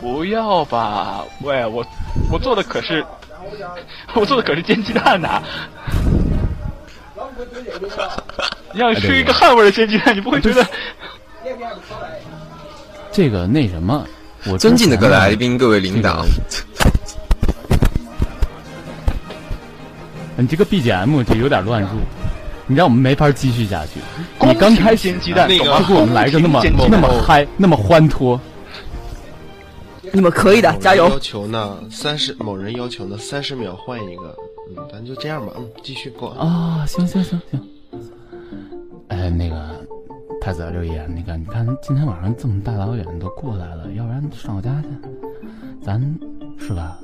S7: 不要吧，喂，我我做的可是我做的可是煎鸡蛋呐、你 要吃一个汗味的煎鸡蛋，你不会觉得？
S4: 这个那什么，我
S8: 尊敬的各位来宾、各位领导，
S4: 你这个 BGM 就有点乱入，你让我们没法继续下去。你刚开始
S7: 煎鸡蛋，
S3: 那个
S4: 就给我们来个那么那么嗨，那么欢脱。
S2: 你们可以的，加油
S3: 要！求呢，三十某人要求呢，三十秒换一个，嗯，咱就这样吧，嗯，继续过。
S4: 啊，行行行行。哎，那个太子六爷，那个你看今天晚上这么大老远都过来了，要不然上我家去，咱是吧？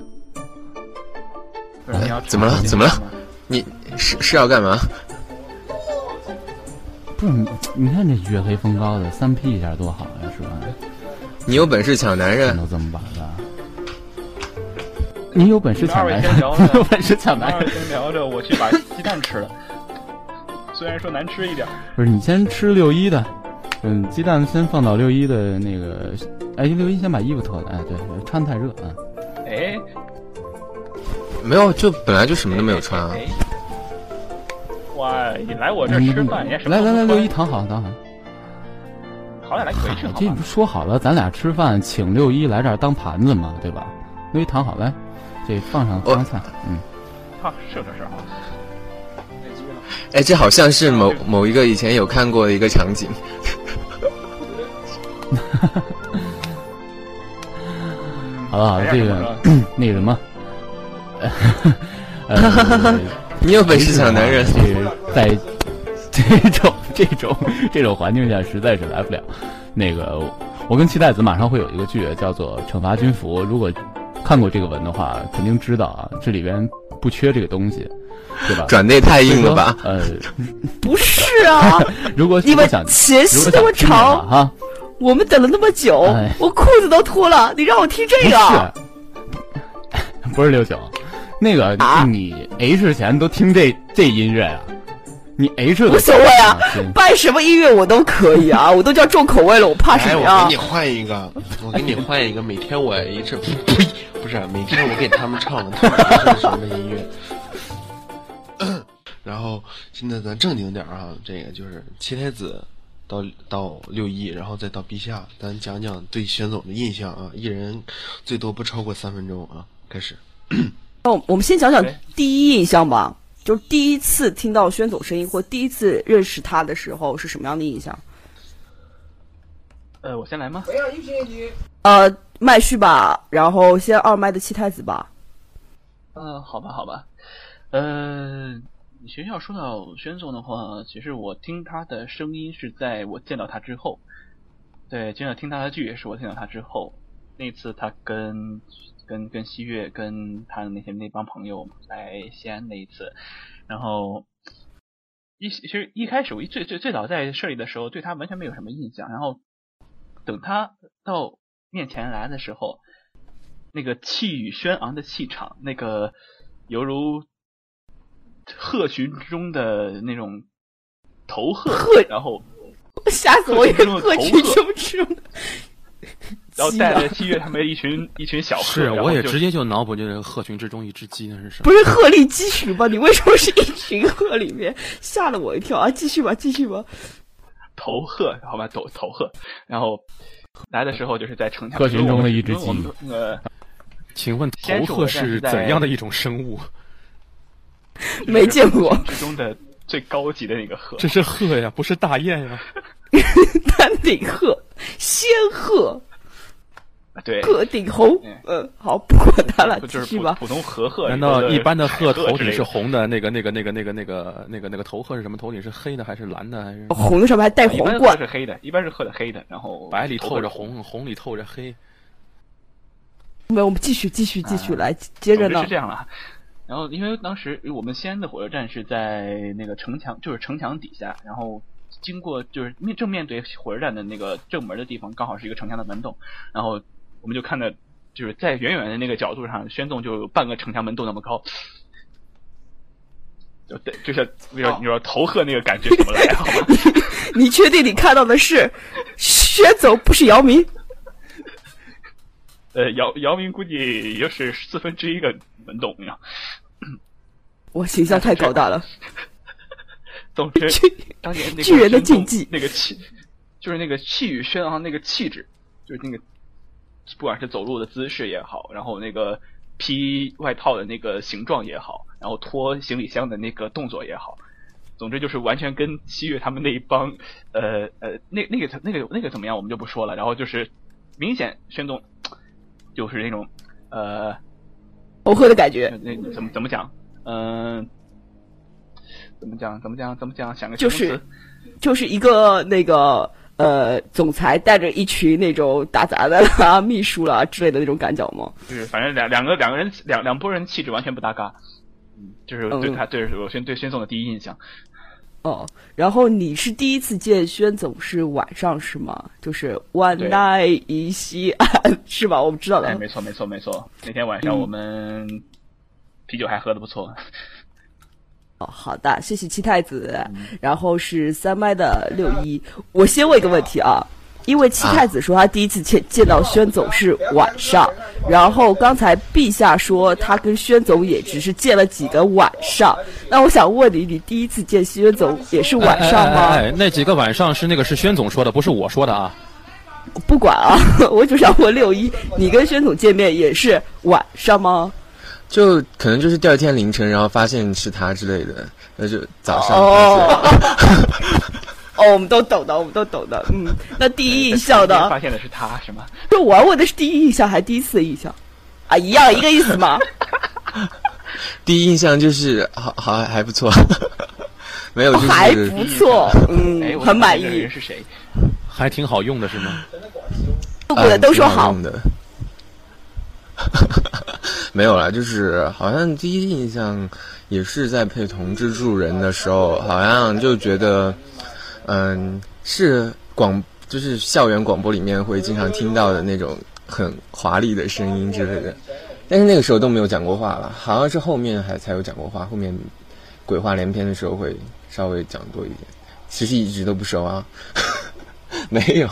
S7: 不是你要吃
S8: 怎么了怎么了你是是要干嘛？
S4: 不是，你你看这月黑风高的，三 P 一下多好呀，是吧？
S8: 你有本事抢男人，
S4: 都这么晚了，你有本事抢男人有
S7: 着，
S4: 本事抢男人。
S7: 先聊着，我去把鸡蛋吃了。虽然说难吃一点，
S4: 不是你先吃六一的，嗯，鸡蛋先放到六一的那个。哎，六一先把衣服脱了，哎，对，穿太热啊。
S7: 哎，
S8: 没有，就本来就什么都没有穿啊。
S7: 哇，你来我这吃饭，你什么？来来来，六一躺好，躺好。好，来来，回去
S4: 这
S7: 吧？
S4: 这说好了，咱俩吃饭，请六一来这儿当盘子嘛，对吧？六一躺好，来，这放上香菜，嗯。
S7: 好，是是是啊。
S8: 哎，这好像是某某一个以前有看过的一个场景。
S4: 好了好了，这个 那个什么，呃，
S8: 你有本事抢男人，
S4: 这个在这种这种这种环境下实在是来不了。那个，我跟七太子马上会有一个剧叫做《惩罚军服》，如果看过这个文的话，肯定知道啊，这里边不缺这个东西，对吧？
S8: 转的也太硬了吧？
S4: 呃，
S2: 不是啊，
S4: 如果
S2: 你们
S4: 想
S2: 前戏那么长，
S4: 哈，
S2: 我们等了那么久
S4: 哎，
S2: 我裤子都脱了，你让我听这
S4: 不
S2: 个？
S4: 是，不是刘九，那个、
S2: 啊
S4: 你 H 前都听这这音乐啊？你 H 的
S2: 无所谓啊办，什么音乐我都可以啊，我都叫重口味了，我怕什
S3: 哎，我给你？换一个，我给你换一个，每天我一直呸，不是，每天我给他们唱他们不是什么音乐。然后现在咱正经点儿啊，这个就是七太子到到六一，然后再到陛下，咱讲讲对玄总的印象啊，一人最多不超过三分钟啊，开始。
S2: 那 我我们先讲讲第一印象吧，就是第一次听到宣总声音或第一次认识他的时候是什么样的印象？
S7: 呃，我先来吗？
S2: 呃，麦序吧，然后先二麦的七太子吧。
S7: 呃，好吧，好吧。呃，学校说到宣总的话，其实我听他的声音是在我见到他之后，对，见到听他的剧也是我见到他之后。那次他跟跟跟西月跟他的那些那帮朋友来西安那一次，然后一其实一开始我一最最最早在社里的时候对他完全没有什么印象，然后等他到面前来的时候，那个气宇轩昂的气场，那个犹如鹤群之中的那种头鹤，
S2: 鹤
S7: 然后
S2: 吓死我！也
S7: 鹤群中？然后带着七月他们一群 一群小鹤，
S6: 是，我也直接就脑补就是鹤群之中一只鸡，那是什么？
S2: 不是鹤立鸡群吗？你为什么是一群鹤里面？吓了我一跳啊！继续吧，继续吧。
S7: 头鹤，好吧，头头鹤，然后来的时候就是在城墙
S4: 鹤群中的一只鸡
S6: 请问头鹤是怎样的一种生物？
S2: 没见过
S7: 之中的最高级的那个鹤，
S6: 这是鹤呀，不是大雁呀。
S2: 丹顶鹤、仙鹤、
S7: 对，
S2: 鹤顶红
S7: 嗯。
S2: 嗯，好，不管它了，
S7: 不就是
S2: 继续吧。
S7: 普普通和鹤？
S6: 难道一般的鹤
S7: 鹤
S6: 头顶是红的？那个、那个、那个、那个、那个、那个、那个头鹤是什么？头顶是黑的还是蓝的还是
S2: 红的上面还带
S7: 一般鹤
S2: 皇冠
S7: 是，黑的，一般是鹤的黑的，然后
S6: 白里透着红，红里透着黑？
S2: 没有，我们继续继续继续
S7: 啊
S2: 来，接着呢
S7: 是。这样了。然后因为当时我们西安的火车站是在那个城墙，就是城墙底下，然后经过就是面正面对火车站的那个正门的地方，刚好是一个城墙的门洞，然后我们就看到就是在远远的那个角度上，宣纵就有半个城墙门洞那么高。就对，就是你说你说头鹤那个感觉怎么来？好吧，
S2: 你确定你看到的是薛总，不是姚明？
S7: 呃，姚姚明估计也就是四分之一个门洞呀。
S2: 我形象太高大了。
S7: 总之
S2: 巨，
S7: 当年那个
S2: 巨人的
S7: 宣纵
S2: 竞技
S7: 那个气，就是那个气宇轩昂那个气质，就是那个不管是走路的姿势也好，然后那个披外套的那个形状也好，然后拖行李箱的那个动作也好，总之就是完全跟西月他们那一帮，呃呃，那那个那个那个怎么样，我们就不说了。然后就是明显宣动，就是那种呃
S2: 头鹤的感觉，
S7: 那那怎么怎么讲？嗯、怎么讲？怎么讲？怎么讲？想个
S2: 就是就是一个那个呃总裁带着一群那种打杂的啦、秘书啦之类的那种感觉吗？
S7: 就是反正两两个两个人两两拨人气质完全不搭嘎，嗯，就是对他对我先对宣总的第一印象。
S2: 哦，然后你是第一次见宣总是晚上是吗？就是 one
S7: 对
S2: night in 西安 是吧？我们知道
S7: 哎，
S2: 的。
S7: 没错没错没错，那天晚上我们啤酒还喝的不错。
S2: 哦，好的，谢谢七太子。然后是三麦的六一，我先问一个问题啊，因为七太子说他第一次见见到宣总是晚上，然后刚才陛下说他跟宣总也只是见了几个晚上。那我想问你，你第一次见宣总也是晚上吗？
S6: 哎哎哎那几个晚上是那个是宣总说的，不是我说的啊。
S2: 不管啊，我就想问六一，你跟宣总见面也是晚上吗？
S8: 就可能就是第二天凌晨，然后发现是他之类的，那就早上
S2: 哦，哦，我们都懂的，我们都懂的。嗯，那第一印象呢？
S7: 发现的是他是吗？
S2: 就我要问的是第一印象还是第一次印象？啊，一样一个意思吗。
S8: 第一印象就是好好还不错，没有、就是
S2: 哦还不错，嗯，
S7: 哎，
S2: 很满意
S7: 人。是谁？
S6: 还挺好用的是吗？
S2: 用过的
S8: 嗯
S2: 都说好
S8: 挺用，的。没有啦，就是好像第一印象也是在配同志助人的时候，好像就觉得，嗯，是广就是校园广播里面会经常听到的那种很华丽的声音之类的，但是那个时候都没有讲过话了，好像是后面还才有讲过话，后面鬼话连篇的时候会稍微讲多一点，其实一直都不熟啊，没有。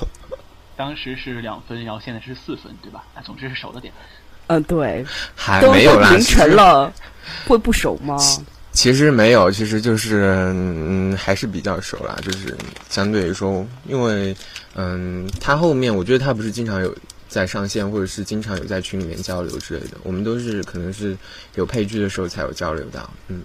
S7: 当时是两分，然后现在是四分，对吧？啊，总之是熟了点。
S2: 嗯，对，
S8: 还没有啦，
S2: 都凌晨了，会不熟吗？
S8: 其实没有，其实就是嗯，还是比较熟啦，就是相对于说，因为嗯，他后面我觉得他不是经常有在上线，或者是经常有在群里面交流之类的，我们都是可能是有配剧的时候才有交流到，嗯，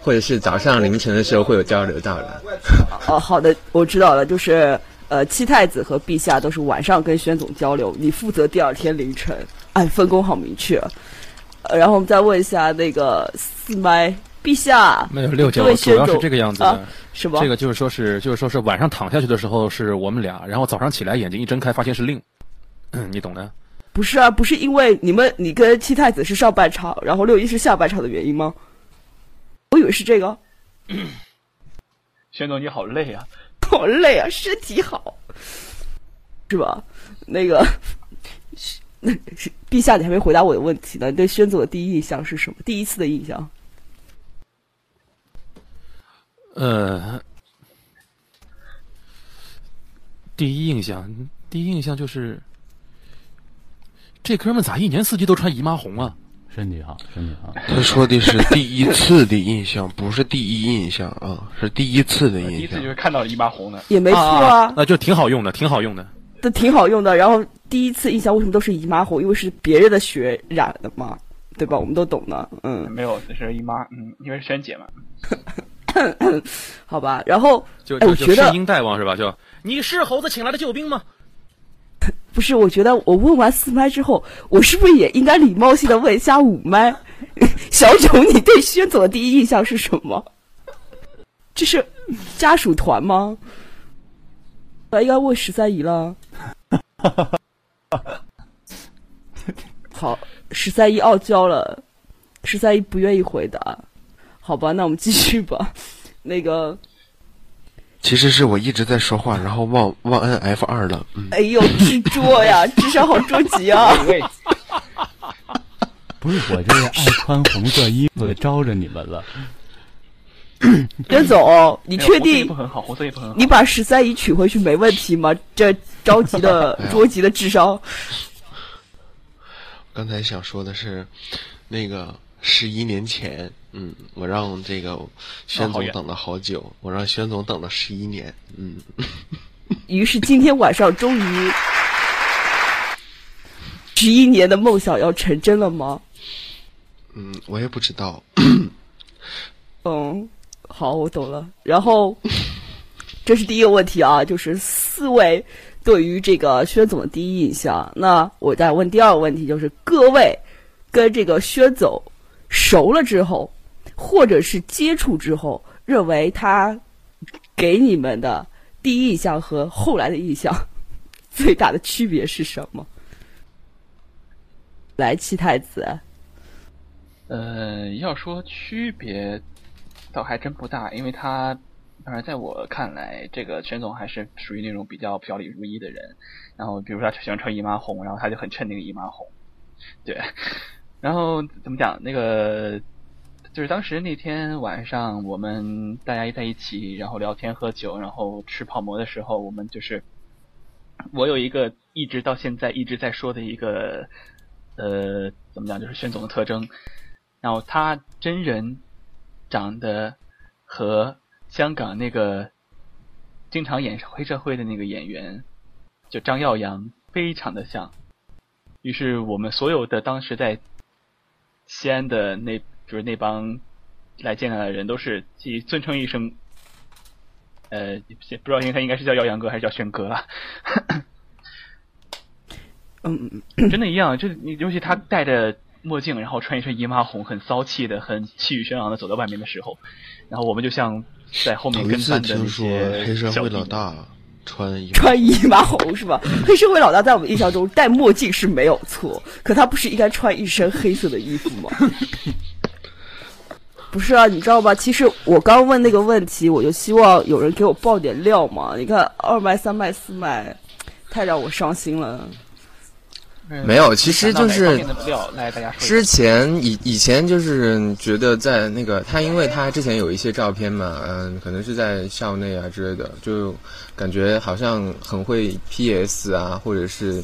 S8: 或者是早上凌晨的时候会有交流到的。
S2: 哦，好的，我知道了，就是呃，七太子和陛下都是晚上跟宣总交流，你负责第二天凌晨，哎，分工好明确。然后我们再问一下那个四麦陛下，
S6: 没有六九，主要是这个样子的。
S2: 啊是吧？
S6: 这个就是说是就是说是晚上躺下去的时候是我们俩，然后早上起来眼睛一睁开发现是令，嗯，你懂的。
S2: 不是啊，不是因为你们你跟七太子是上半场，然后六一是下半场的原因吗？我以为是这个，
S7: 宣总你好累啊！
S2: 好累啊，身体好，是吧？那个，那是陛下，你还没回答我的问题呢。你对宣总的第一印象是什么？第一次的印象？
S6: 呃，第一印象，第一印象就是这哥们咋一年四季都穿姨妈红啊？
S9: 身体好，身体好。
S3: 他说的是第一次的印象，不是第一印象啊，是第一次的印象
S7: 第一次就。是看到了姨妈红的，
S2: 也没错啊，
S6: 那就挺好用的，挺好用的。
S2: 这挺好用的。然后第一次印象为什么都是姨妈红？因为是别人的血染的嘛，对吧？我们都懂的，嗯，
S7: 没有，这是姨妈，嗯，因为是萱姐嘛。
S2: 好吧。然后
S6: 就
S2: 哎我觉得
S6: 就就声音大王是吧？就你是猴子请来的救兵吗？
S2: 不是，我觉得我问完四麦之后，我是不是也应该礼貌性的问一下五麦？小九，你对薛总的第一印象是什么？这是家属团吗？我应该问十三姨了。好，十三姨傲娇了，十三姨不愿意回答。好吧，那我们继续吧。那个，
S3: 其实是我一直在说话，然后忘忘摁 F 二了。嗯，
S2: 哎呦，执着呀，智商好捉急啊！
S9: 不是我这个爱穿红色衣服的招着你们了。
S2: 袁总，你确定
S7: 不很好，红色衣服很好。
S2: 你把十三姨娶回去没问题吗？这着急的着急的智商，
S3: 刚才想说的是，那个十一年前，嗯，我让这个宣总等了好久，我让宣总等了十一年，嗯，
S2: 于是今天晚上终于十一年的梦想要成真了吗？
S3: 嗯，我也不知道，
S2: 嗯，好，我懂了。然后，这是第一个问题啊，就是四位对于这个薛总的第一印象。那我再问第二个问题，就是各位跟这个薛总熟了之后，或者是接触之后，认为他给你们的第一印象和后来的印象最大的区别是什么？来，七太子，
S7: 呃，要说区别，倒还真不大，因为他，反正在我看来，这个全总还是属于那种比较表里如一的人。然后，比如说他喜欢穿姨妈红，然后他就很衬那个姨妈红，对。然后怎么讲？那个就是当时那天晚上，我们大家在一起，然后聊天喝酒，然后吃泡馍的时候，我们就是我有一个一直到现在一直在说的一个呃，怎么讲，就是宣总的特征。然后他真人长得和香港那个经常演黑社会的那个演员，就张耀扬，非常的像。于是我们所有的当时在西安的那，就是那帮来见他的人，都是既尊称一声，呃，不知道应该他应该是叫耀阳哥还是叫轩哥了。
S2: 嗯，
S7: 真的一样，就尤其他戴着墨镜，然后穿一身姨妈红，很骚气的，很气宇轩昂的走在外面的时候，然后我们就像在后面
S3: 头一次
S7: 跟班的那
S3: 听说
S7: 些
S3: 黑社会老大穿衣服
S2: 穿姨妈红是吧？黑社会老大在我们印象中戴墨镜是没有错，可他不是应该穿一身黑色的衣服吗？不是啊，你知道吧？其实我刚问那个问题，我就希望有人给我爆点料嘛。你看二麦、三麦、四麦，太让我伤心了。
S8: 没有，其实就是。之前以以前就是觉得在那个他，因为他之前有一些照片嘛，嗯，可能是在校内啊之类的，就感觉好像很会 PS 啊，或者是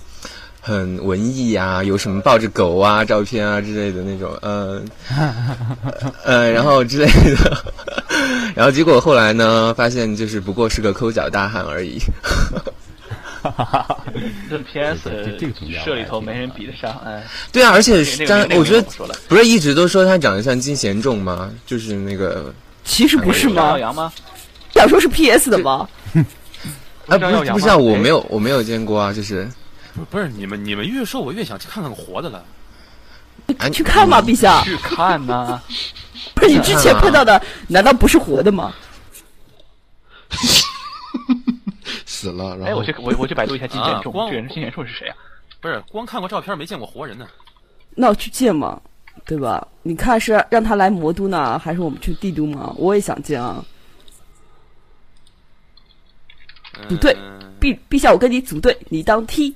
S8: 很文艺啊，有什么抱着狗啊照片啊之类的那种，嗯，呃，然后之类的，然后结果后来呢，发现就是不过是个抠脚大汉而已。
S7: 这 PS
S9: 这这个评价
S7: 社里头没人比得上，哎，
S8: 对啊，而且
S7: 那个那个
S8: 张我觉得不是一直都说他长得像金贤重吗？就是那个
S2: 其实不是
S7: 张耀
S2: 吗？
S7: 扬吗？
S2: 想说是 PS 的 吗？
S8: 哎，不是不是啊，我
S7: 哎
S8: 没有我没有见过啊，就是
S5: 不不是你们你们越说我越想去看看活的了。
S8: 啊
S2: 去看吧，陛下。
S7: 去看呐、
S2: 不是你之前碰到的，难道不是活的吗？
S3: 死了，然
S7: 哎，
S3: 后
S7: 我去我我去百度一下金贤重，
S5: 啊光
S7: 这人金贤重是谁啊？
S5: 不是光看过照片没见过活人呢。
S2: 那我去见嘛，对吧？你看是让他来魔都呢，还是我们去帝都嘛？我也想见啊。不对
S5: 嗯
S2: 陛陛下，我跟你组队，你当 T，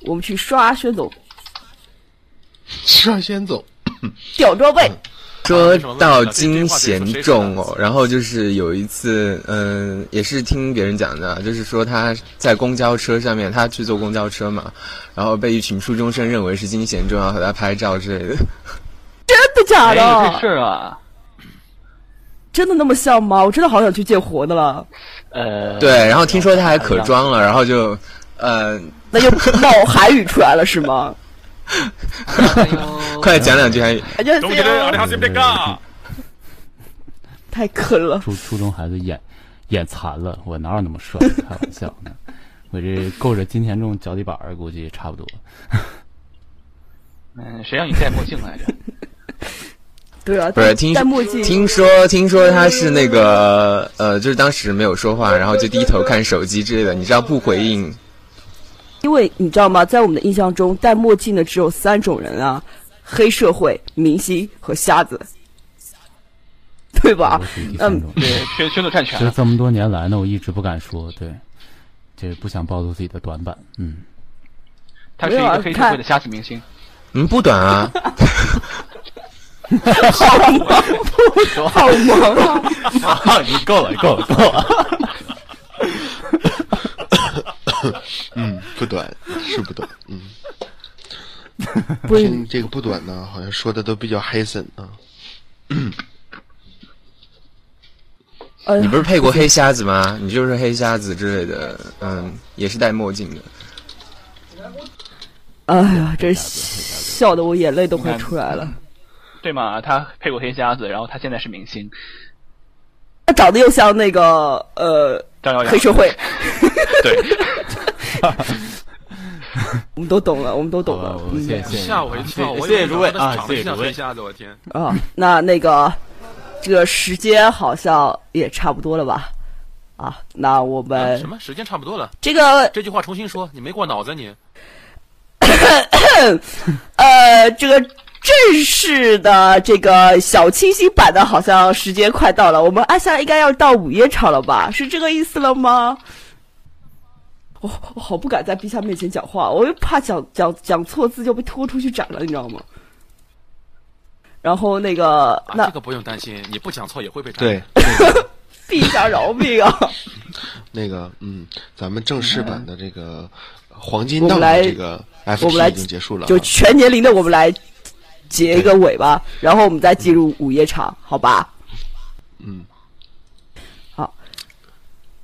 S2: 我们去刷宣总
S3: 刷先走，
S2: 吊装备。
S8: 说到金贤重哦，然后就是有一次，嗯，也是听别人讲的，就是说他在公交车上面，他去坐公交车嘛，然后被一群初中生认为是金贤重，要和他拍照之类的。
S2: 真的假
S7: 哎，有这
S2: 的？
S7: 事儿啊？
S2: 真的那么像吗？我真的好想去见活的了。
S7: 呃，
S8: 对，然后听说他还可装了，然后就，呃，
S2: 那就冒韩语出来了是吗？
S8: 快讲两句。
S2: 太坑了。
S9: 初初中孩子眼眼残了，我哪有那么帅？开玩笑呢，我这够着金田重脚底板儿，估计差不多。
S7: 嗯，谁让你戴墨镜来着？
S2: 对啊，
S8: 不是听
S2: 墨镜，
S8: 听说听说他是那个呃，就是当时没有说话，然后就低头看手机之类的，你知道不回应
S2: 因为你知道吗？在我们的印象中，戴墨镜的只有三种人啊：黑社会、明星和瞎子，对吧嗯。
S7: 对，宣宣总占全了。
S9: 其实这么多年来呢，我一直不敢说，对，就是不想暴露自己的短板。嗯，
S7: 他是一个黑社会的瞎子明星。
S8: 嗯不短啊，
S2: 好忙，好忙 啊！
S9: 你够了，够了，够了。
S3: 嗯，不短是不短，嗯，
S2: 不是
S3: 听这个不短呢，好像说的都比较黑森啊。
S2: 呃
S8: 你不是配过黑瞎子吗？你就是黑瞎子之类的，嗯，也是戴墨镜的。
S2: 哎呀，这笑的我眼泪都快出来了。
S7: 对嘛？他配过黑瞎子，然后他现在是明星。
S2: 他长得又像那个呃黑社会，
S7: 对，
S2: 我们都懂了，我们都懂了
S9: 谢谢
S5: 吓我一跳！我
S9: 谢谢诸位啊，谢谢诸位。
S5: 像黑瞎子，我天！
S2: 啊，那那个这个时间好像也差不多了吧？啊，那我
S5: 啊
S2: 们
S5: 什么时间差不多了？
S2: 这个
S5: 这句话重新说，你没过脑子你？
S2: 呃，这个正式的这个小清新版的，好像时间快到了，我们按下应该要到午夜场了吧？是这个意思了吗？我、我好不敢在陛下面前讲话，我又怕讲讲讲错字就被拖出去斩了，你知道吗？然后那个
S5: 啊，
S2: 那
S5: 这个不用担心，你不讲错也会被斩。
S3: 对，
S2: 陛下饶命啊！
S3: 那个嗯，咱们正式版的这个黄金档的这个
S2: 我们来
S3: FP 已经结束了啊，
S2: 就全年龄的我们来结一个尾巴，然后我们再进入午夜场，好吧？
S3: 嗯，
S2: 好。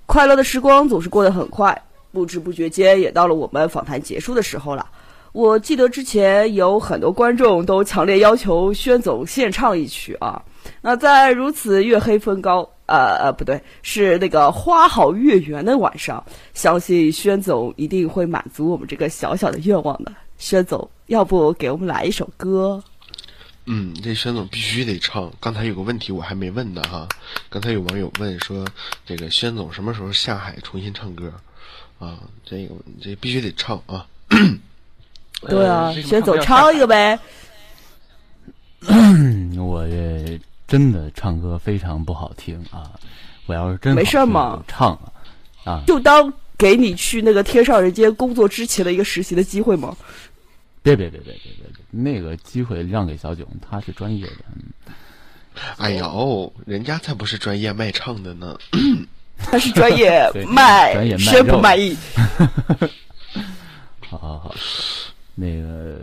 S2: 快乐的时光总是过得很快，不知不觉间也到了我们访谈结束的时候了。我记得之前有很多观众都强烈要求宣总献唱一曲啊。那在如此月黑风高，呃呃，不对，是那个花好月圆的晚上，相信宣总一定会满足我们这个小小的愿望的。宣总，要不给我们来一首歌？
S3: 嗯，这宣总必须得唱。刚才有个问题我还没问呢哈，刚才有网友问说，这个宣总什么时候下海重新唱歌？啊，这个这必须得唱啊。
S2: 对啊，
S7: 呃
S2: 宣总唱一个呗。
S9: 嗯，我这真的唱歌非常不好听啊！我要是真
S2: 没事嘛
S9: 唱啊啊！
S2: 就当给你去那个天上人间工作之前的一个实习的机会嘛。
S9: 别别别别别别别，那个机会让给小囧，他是专业的。嗯
S3: 哎呦，人家才不是专业卖唱的呢。
S2: 他是专业 卖
S9: 专业卖
S2: 宣不满意？
S9: 好好好，那个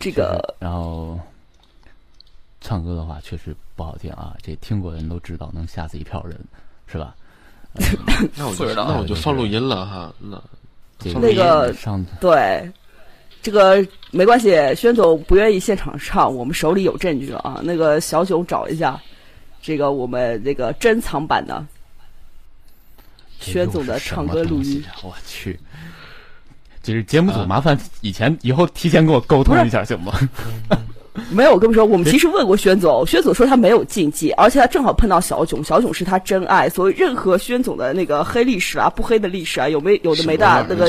S2: 这个
S9: 然后唱歌的话确实不好听啊，这听过的人都知道，能吓死一票人，是吧？
S3: 那我就
S7: 不知道
S3: 那我就放录音了哈。那
S2: 那个
S9: 上
S2: 对，这个没关系，宣总不愿意现场唱，我们手里有证据啊。那个小囧找一下，这个我们这个珍藏版的
S9: 这
S2: 宣总的唱歌录音
S9: 我去，就是节目组麻烦以前以后提前跟我沟通一下行吗？
S2: 没有，我跟你们说，我们其实问过宣总，宣总说他没有禁忌，而且他正好碰到小囧，小囧是他真爱，所以任何宣总的那个黑历史啊、不黑的历史啊，有没有的没的那个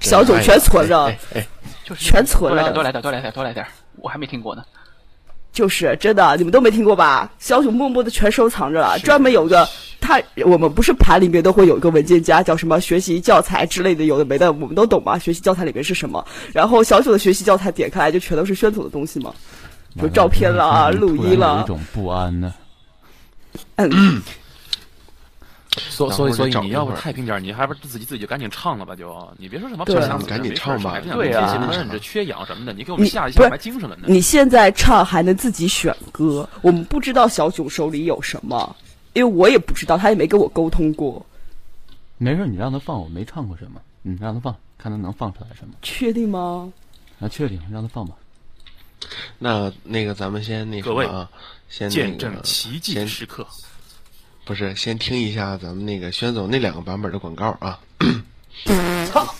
S2: 小囧全存着，
S3: 哎哎哎
S7: 就是
S2: 全存了
S7: 多来点，多来点，多来点，多来点，我还没听过呢。
S2: 就是真的，你们都没听过吧？小囧默默的全收藏着了，专门有个他，我们不是盘里面都会有一个文件夹，叫什么学习教材之类的，有的没的，我们都懂嘛。学习教材里面是什么？然后小囧的学习教材点开来就全都是宣统的东西嘛，就照片啦、录音啦
S9: 一，种不安呢。
S2: 嗯，
S5: 所所以所以你要不太平点儿，你还不自己自己就赶紧唱了吧就，你别说什么
S2: 对
S5: 不想
S3: 赶紧唱吧
S7: 对啊
S5: 这缺氧什么的，你给我们
S2: 你不是
S5: 下一下还精神了呢。
S2: 你现在唱还能自己选歌，我们不知道小囧手里有什么，因为我也不知道，他也没跟我沟通过。
S9: 没事，你让他放，我没唱过什么，嗯，让他放，看他能放出来什么。
S2: 确定吗？
S9: 啊，确定，让他放吧。
S3: 那那个咱们先那个
S5: 各位
S3: 么啊，先那
S5: 见证奇迹时刻，
S3: 不是先听一下咱们那个宣总那两个版本的广告啊。
S2: 操，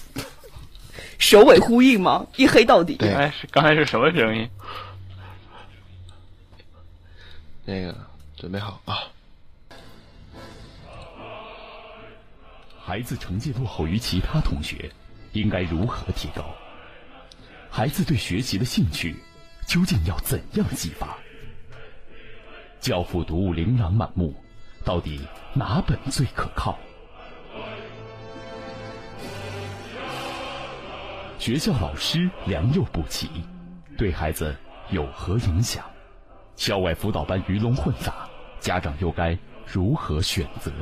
S2: 首尾呼应吗？一黑到底。
S3: 对
S7: 刚才是什么声音？
S3: 那个准备好啊。
S4: 孩子成绩落后于其他同学，应该如何提高？孩子对学习的兴趣究竟要怎样激发？教父读物琳琅满目，到底哪本最可靠？学校老师良莠不齐，对孩子有何影响？校外辅导班鱼龙混杂，家长又该如何选择？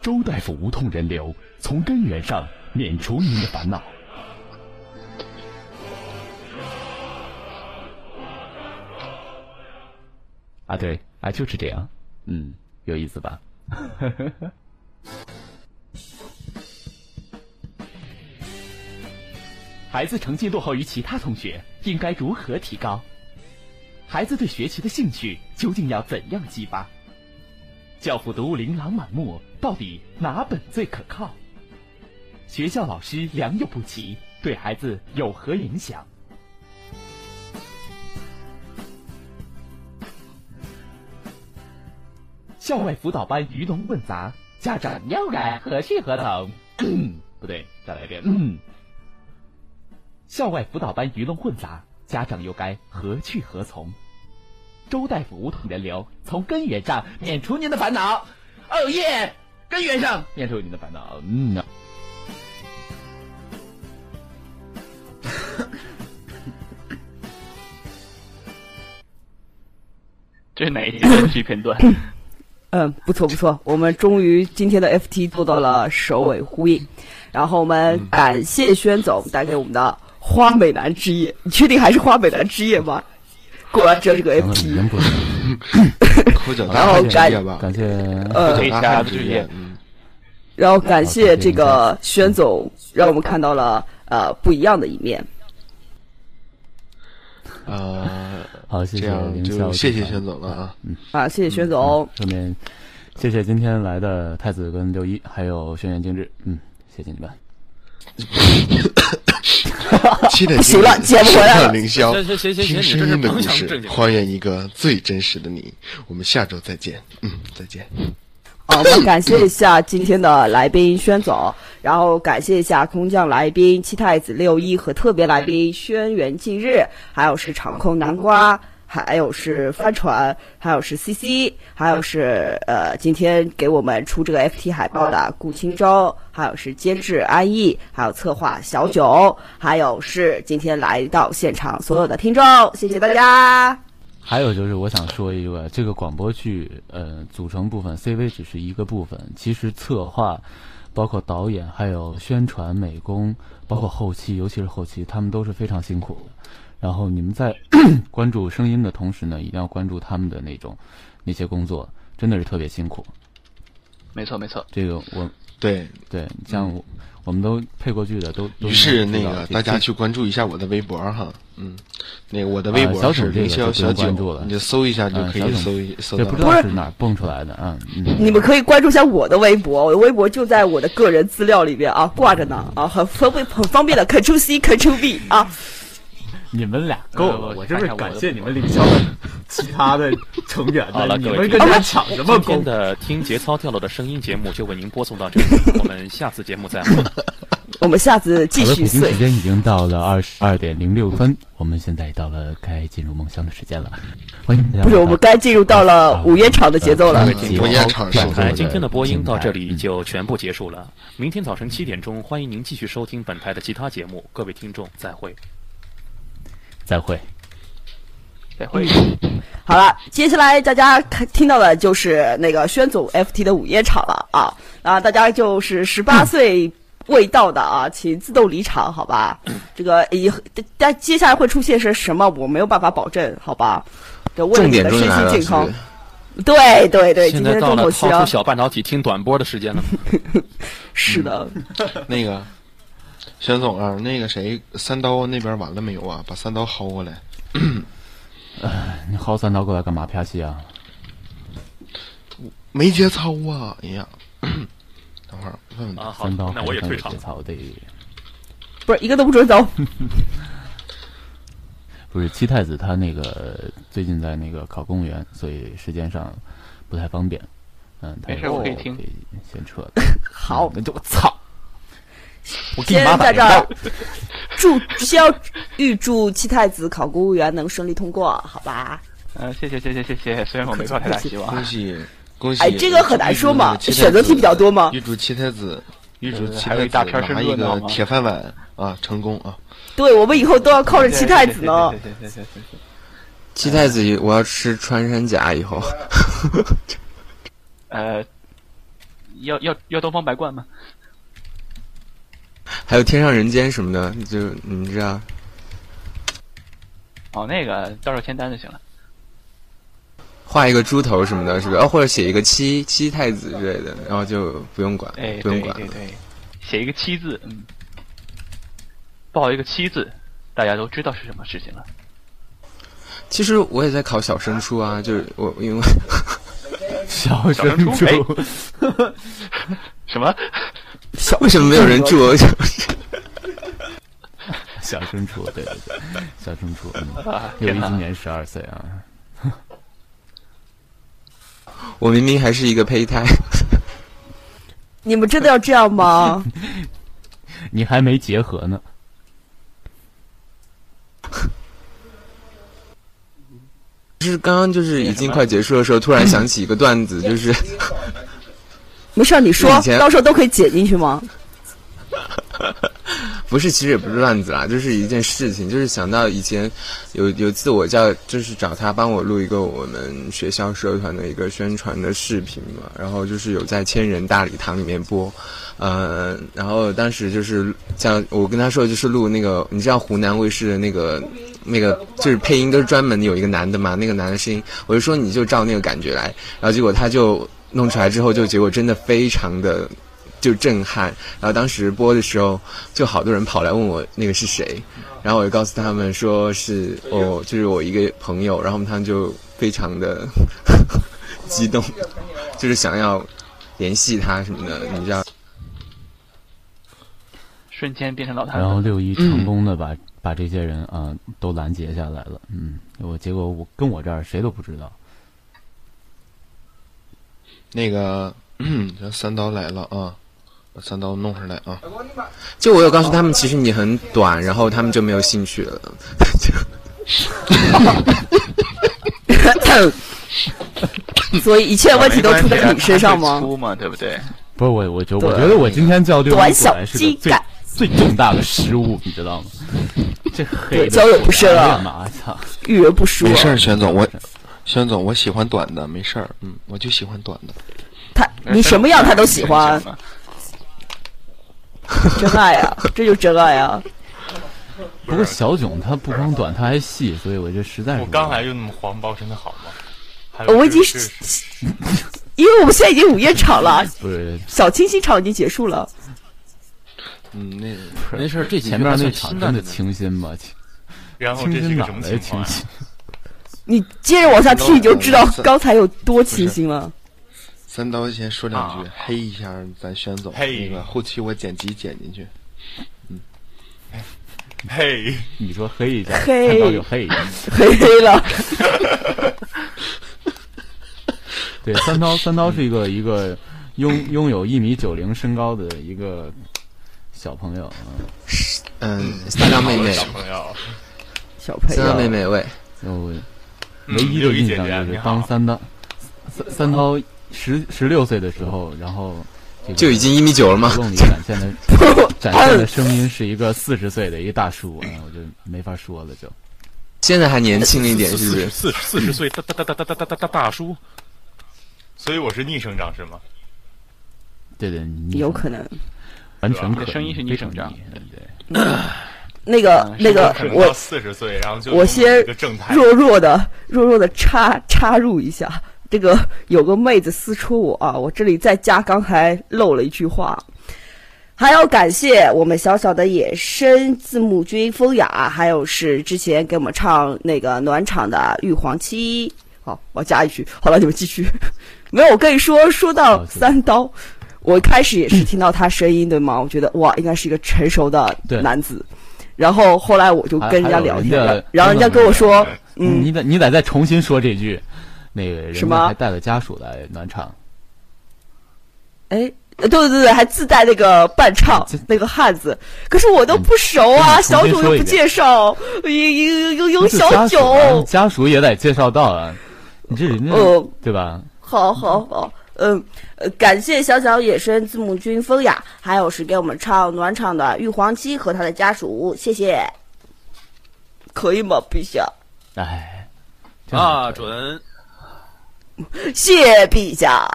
S4: 周大夫无痛人流，从根源上免除您的烦恼。
S9: 啊，对，啊，就是这样，嗯，有意思吧？孩子成绩落后于其他同学，应该如何提高？孩子对学习的兴趣究竟要怎样激发？教辅读物琳琅满目，到底哪本最可靠？学校老师良莠不齐，对孩子有何影响？校外辅导班鱼龙混杂，家长又该何去何从？不对，再来一遍。嗯，校外辅导班鱼龙混杂，家长又该何去何从？周大夫无痛人流，从根源上免除您的烦恼。哦耶！根源上免除您的烦恼。嗯呢。
S7: 这是哪一集的剧片段？
S2: 嗯，不错不错，我们终于今天的 FT 做到了首尾呼应，然后我们感谢宣总带给我们的花美男之夜，你确定还是花美男之夜吗？果然只有这个 FT，然后感
S4: 感谢
S2: 呃
S3: 嗯，
S2: 然后感谢这个宣总，让我们看到了呃不一样的一面。
S3: 呃，
S4: 好，谢谢
S3: 这样
S4: 凌霄
S3: 就谢谢
S4: 集团
S3: 宣总了啊。
S4: 嗯，
S2: 啊，谢谢宣总。
S4: 顺便谢谢今天来的太子跟六一，还有轩辕精致，嗯，谢谢你们。
S3: 七点
S2: 不行了接不回来了
S3: 凌霄，
S6: 行行行行
S3: 听声音的故事还原一个最真实的你。我们下周再见，嗯，再见。
S2: 好，我们感谢一下今天的来宾宣总，然后感谢一下空降来宾七太子六一和特别来宾轩辕近日，还有是场控南瓜，还有是帆船，还有是 CC，还有是呃今天给我们出这个 FT 海报的顾清舟，还有是监制安逸，还有策划小九，还有是今天来到现场所有的听众，谢谢大家。
S4: 还有就是，我想说一个，这个广播剧，呃，组成部分 CV 只是一个部分，其实策划，包括导演，还有宣传、美工，包括后期，尤其是后期，他们都是非常辛苦的。然后你们在 关注声音的同时呢，一定要关注他们的那种那些工作，真的是特别辛苦。
S7: 没错没错，
S4: 这个我
S3: 对，
S4: 对，像我我们都配过剧的，都都
S3: 于是那个大家去关注一下我的微博哈，嗯，那个我的微
S4: 啊
S3: 博是
S4: 小总这
S3: 凌霄小
S4: 关注
S3: 九，
S4: 了
S3: 你就搜一下就可以搜一搜
S4: 这
S3: 到
S4: 不知道是哪儿蹦出来的啊？嗯，
S2: 你们可以关注一下我的微博，我的微博就在我的个人资料里边啊，挂着呢啊，很方便很方便的，Ctrl C Ctrl V 啊。
S4: 你们俩
S7: 够了我这不是感谢你们凌霄
S4: 的 其他的成员
S6: 好了，各位听
S4: 跟
S6: 众
S4: 他抢什么
S6: 今天的听节操跳楼的声音节目就为您播送到这里，我们下次节目再会。
S2: 我们下次继，续碎
S4: 北京时。间已经到了二十二点零六分，我们现在到了该进入梦乡的时间了。欢迎大家
S2: 不是，我们该进入到了午夜场的节奏了
S4: 呃。
S3: 午夜场是
S6: 哎，今天的播音到这里
S4: 嗯
S6: 就全部结束了。明天早晨七点钟，欢迎您继续收听本台的其他节目。各位听众，再会。
S4: 再会。
S7: 再会。
S2: 好了，接下来大家看听到的就是那个宣总 FT 的午夜场了啊啊！大家就是十八岁未到的啊，请自动离场，好吧？这个以但接下来会出现是什么，我没有办法保证，好吧？这为了
S8: 重
S2: 你的身心健康对对对，今
S6: 现在到了掏出，小半导体听短波的时间了。
S2: 是的。
S3: 那个宣总啊，那个谁，三刀那边完了没有啊？把三刀薅过来。
S4: 哎你薅三刀过来干嘛？啪戏啊！
S3: 没节操啊！哎呀，等会儿问问他。
S6: 啊，好
S4: 三刀，
S6: 那我也退场
S4: 节。操的
S2: 不是一个都不准走。
S4: 不是七太子他那个最近在那个考公务员，所以时间上不太方便。嗯，他
S7: 没事我可以听
S4: 可以先撤了。
S2: 好，
S4: 那就我操！今天
S2: 在这儿祝先要预祝七太子考公务员能顺利通过，好吧？
S7: 嗯，谢谢谢谢谢谢，虽然我没抱太大希望。
S3: 恭喜恭喜！
S2: 哎，这个很难说嘛，选择题比较多嘛。
S3: 预祝七太子，预祝七太子拿一个铁饭碗啊，成功啊！
S2: 对我们以后都要靠着七太子呢。
S7: 谢谢谢谢。
S8: 七太子，我要吃穿山甲以后。
S7: 呃，要要要东方白冠吗？
S8: 还有天上人间什么的，就你知道，
S7: 哦，那个到时候签单就行了。
S8: 画一个猪头什么的，是不是？哦，或者写一个七七太子之类的，然后就不用管，
S7: 哎，
S8: 不用管。
S7: 对对对，写一个七字，嗯，报一个七字，大家都知道是什么事情了。
S8: 其实我也在考小升初啊，就是我因为
S4: 小
S7: 小升初哎 什么？
S8: 为什么没有人祝我？
S4: 小升初，对对对，小升初。嗯
S7: 啊
S4: 六一今年十二岁啊，
S8: 我明明还是一个胚胎。
S2: 你们真的要这样吗？
S4: 你还没结合呢。
S8: 就是刚刚就是已经快结束的时候，突然想起一个段子，就是
S2: 没事儿，你说到时候都可以剪进去吗？
S8: 不是，其实也不是乱子啦，就是一件事情，就是想到以前有有次我叫就是找他帮我录一个我们学校社团的一个宣传的视频嘛，然后就是有在千人大礼堂里面播，呃，然后当时就是像我跟他说就是录那个，你知道湖南卫视的那个那个就是配音都是专门有一个男的嘛，那个男的声音，我就说你就照那个感觉来，然后结果他就弄出来之后，就结果真的非常的。就震撼，然后当时播的时候，就好多人跑来问我那个是谁，然后我就告诉他们说是哦，就是我一个朋友，然后他们就非常的 激动，就是想要联系他什么的，你知道？
S7: 瞬间变成老太
S4: 然后六一成功的把、把这些人啊、都拦截下来了，嗯，我结果我跟我这儿谁都不知道，
S3: 那个，这三刀来了啊，把三刀弄上来啊。
S8: 就我有告诉他们，其实你很短，然后他们就没有兴趣了。
S2: 所以一切问题都出在你身上吗？
S7: 出嘛，对不对？
S4: 不是我，我觉
S2: 对
S4: 我觉得我今天叫六一
S2: 短小
S4: 是个最
S2: 精干
S4: 最重大的失误，你知道吗？这黑的
S2: 对交友不慎了
S4: 干嘛？操！
S2: 遇人不淑啊
S3: 没。事儿，玄总，我玄总，我喜欢短的，没事儿，嗯，我就喜欢短的。
S2: 他你什么样他都喜欢，真爱啊，这就真爱啊！
S4: 不过小囧他不光短，他还细，所以我这实在是
S10: 我刚来就那么黄包，真的好吗？还
S2: 我已经
S10: 是
S2: 是 因为我们现在已经午夜场了，
S4: 不是
S2: 小清新场已经结束了。
S3: 嗯，那
S6: 没事儿，这
S4: 前面那场真的
S6: 清
S4: 新吧？清
S10: 然后
S4: 清
S10: 这是个什么？
S2: 你接着往下听，你就知道刚才有多清新了。
S3: 三刀先说两句，
S10: 啊
S3: 黑一下咱玄总，
S10: 嘿。
S3: 那个后期我剪辑剪进去。嗯。
S10: 嘿，
S4: 你说黑一下，
S2: 黑
S4: 看到就黑一下。
S2: 黑黑了，
S4: 对，三刀三刀是一个一个拥拥有一米九零身高的一个小朋友啊。
S8: 嗯，三刀妹妹，
S10: 小朋友，
S2: 小朋
S8: 三刀妹，妹喂，
S4: 然后
S10: 嗯
S4: 唯一的印象就是当三刀三三刀十十六岁的时候，然后
S8: 就已经一米九了吗？
S4: 活动里展现的 展现的声音是一个四十岁的一个大叔，啊，我就没法说了，就
S8: 现在还年轻一点，是不是？
S10: 四十四十岁大大大大大大大大大叔，所以我是逆生长是吗？
S4: 对对，
S2: 有可能。
S4: 完全可
S7: 你的声音是
S4: 逆
S7: 逆生长
S4: 对对。
S2: 那个那个我
S10: 四十岁，然后就
S2: 我先弱弱的弱弱的插插入一下，这个有个妹子私戳我啊，我这里再加刚才漏了一句话，还要感谢我们小小的野生字幕君风雅，还有是之前给我们唱那个暖场的玉皇七。好，我加一句，好了，你们继续。没有，我跟你说，说到三刀，我一开始也是听到他声音，对吗？我觉得哇，应该是一个成熟的男子。然后后来我就跟人家聊天，
S4: 还还有人家
S2: 然后人家跟我说，嗯，
S4: 你得你得再重新说这句，那个人家
S2: 什么
S4: 还带了家属来暖场，
S2: 哎，呃对对对对，还自带那个伴唱那个汉子，可是我都不熟啊，
S4: 嗯
S2: 小九又不介绍，有有有有
S4: 这
S2: 小九，
S4: 家属也得介绍到啊，你这人家
S2: 哦
S4: 对吧？
S2: 好好好，嗯，呃，感谢小小野生字幕君风雅，还有是给我们唱暖场的玉皇七和他的家属，谢谢，可以吗，陛下？
S4: 哎，
S6: 啊，准。
S2: 谢陛下。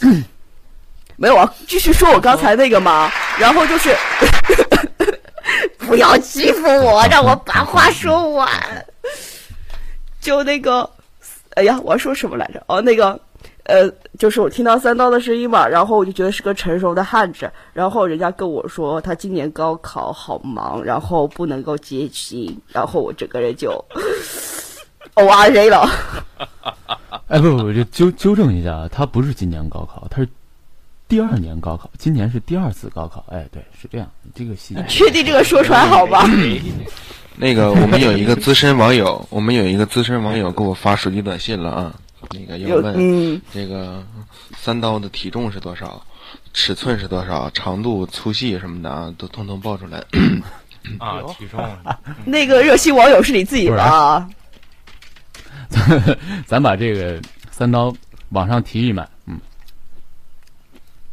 S2: 没有啊，继续说我刚才那个嘛，然后就是 不要欺负我，让我把话说完。就那个，哎呀，我要说什么来着？哦，那个，呃，就是我听到三刀的声音嘛，然后我就觉得是个成熟的汉子，然后人家跟我说他今年高考好忙，然后不能够接亲，然后我整个人就 O R J 了。
S4: 哎，不不不，就纠纠正一下啊，他不是今年高考，他是第二年高考，今年是第二次高考。哎，对，是这样，这个细节。
S2: 确定这个说出来好吧？
S3: 那个，我们有一个资深网友，我们有一个资深网友给我发手机短信了啊，那个要问
S2: 嗯，
S3: 这个三刀的体重是多少，尺寸是多少，长度、粗细什么的啊，都通通报出来。
S10: 啊，体重，
S2: 那个热心网友是你自己的啊？
S4: 咱把这个三刀往上提一买，嗯，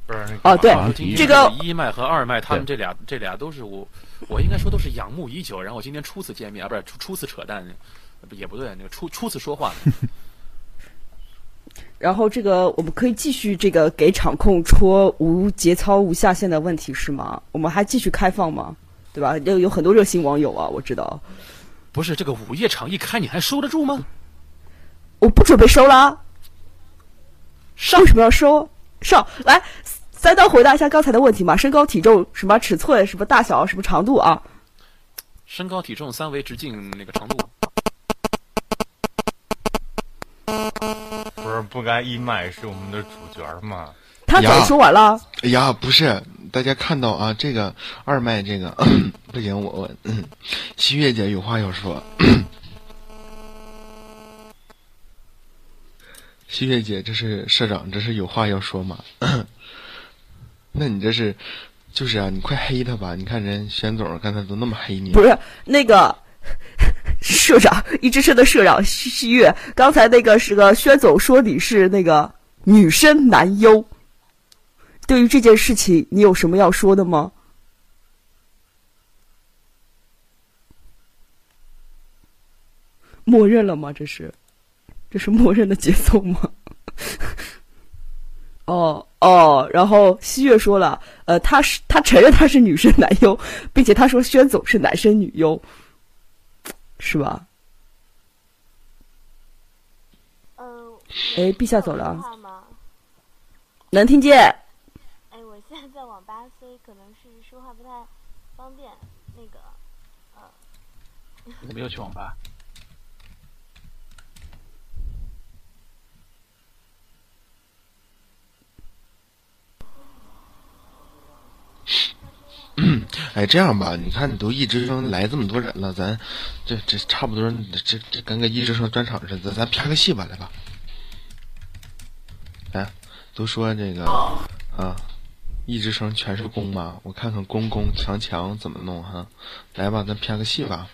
S10: 不是那个
S2: 哦对
S4: 这
S2: 个
S6: 一脉和二脉，他们这俩这俩都是我我应该说都是仰慕已久，然后今天初次见面啊，不是初初次扯淡，也不对，那个初初次说话。
S2: 然后这个我们可以继续这个给场控戳无节操、无下限的问题是吗？我们还继续开放吗？对吧？有有很多热心网友啊，我知道。
S6: 不是这个午夜场一开，你还收得住吗？
S2: 我不准备收了。上什么要收？上来，三刀回答一下刚才的问题嘛？身高、体重、什么尺寸、什么大小、什么长度啊？
S6: 身高、体重、三维、直径，那个长度。
S10: 不是不该一麦是我们的主角吗？
S2: 他早说完了。
S3: 哎呀，不是，大家看到啊，这个二麦这个 不行，我我，西月姐有话要说。西月姐，这是社长，这是有话要说吗？那你这是，就是啊，你快黑他吧！你看人玄总刚才都那么黑你。
S2: 不是那个社长，一之社的社长西西月，刚才那个是个宣总说你是那个女生男优。对于这件事情，你有什么要说的吗？默认了吗？这是，这是默认的节奏吗？哦哦，然后西月说了，呃，他是他承认他是女生男优，并且他说宣总是男生女优，是吧？
S11: 嗯。
S2: 哎，陛下走了。能听见。
S11: 哎，我现在在网吧，所以可能是说话不太方便。那个，呃，
S7: 我没有去网吧。
S3: 哎，这样吧，你看，你都一直生来这么多人了，咱这这差不多，这这跟个一直生专场似的，咱拍个戏吧，来吧。哎，都说这个啊。一直生全是攻吗？我看看攻攻强强怎么弄哈，来吧，咱拍个戏吧。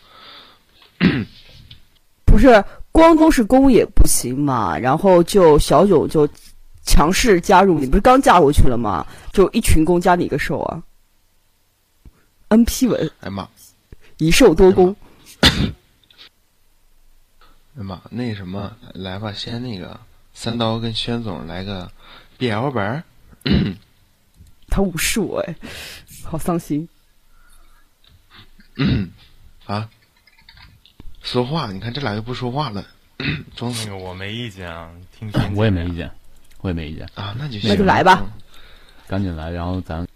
S2: 不是光都是攻也不行嘛，然后就小九就强势加入，你不是刚嫁过去了吗？就一群攻加你一个受啊。N P 文，
S3: 哎妈，
S2: 一受多攻。
S3: 哎妈，那什么，来吧，先那个三刀跟宣总来个 B L 本。
S2: 他无视我哎，好伤心。
S3: 嗯，啊，说话，你看这俩又不说话了。装
S10: 那个我没意见啊，听
S4: 我也没意见，我也没意见
S3: 啊。那就
S2: 那就来吧，
S4: 赶紧来，然后咱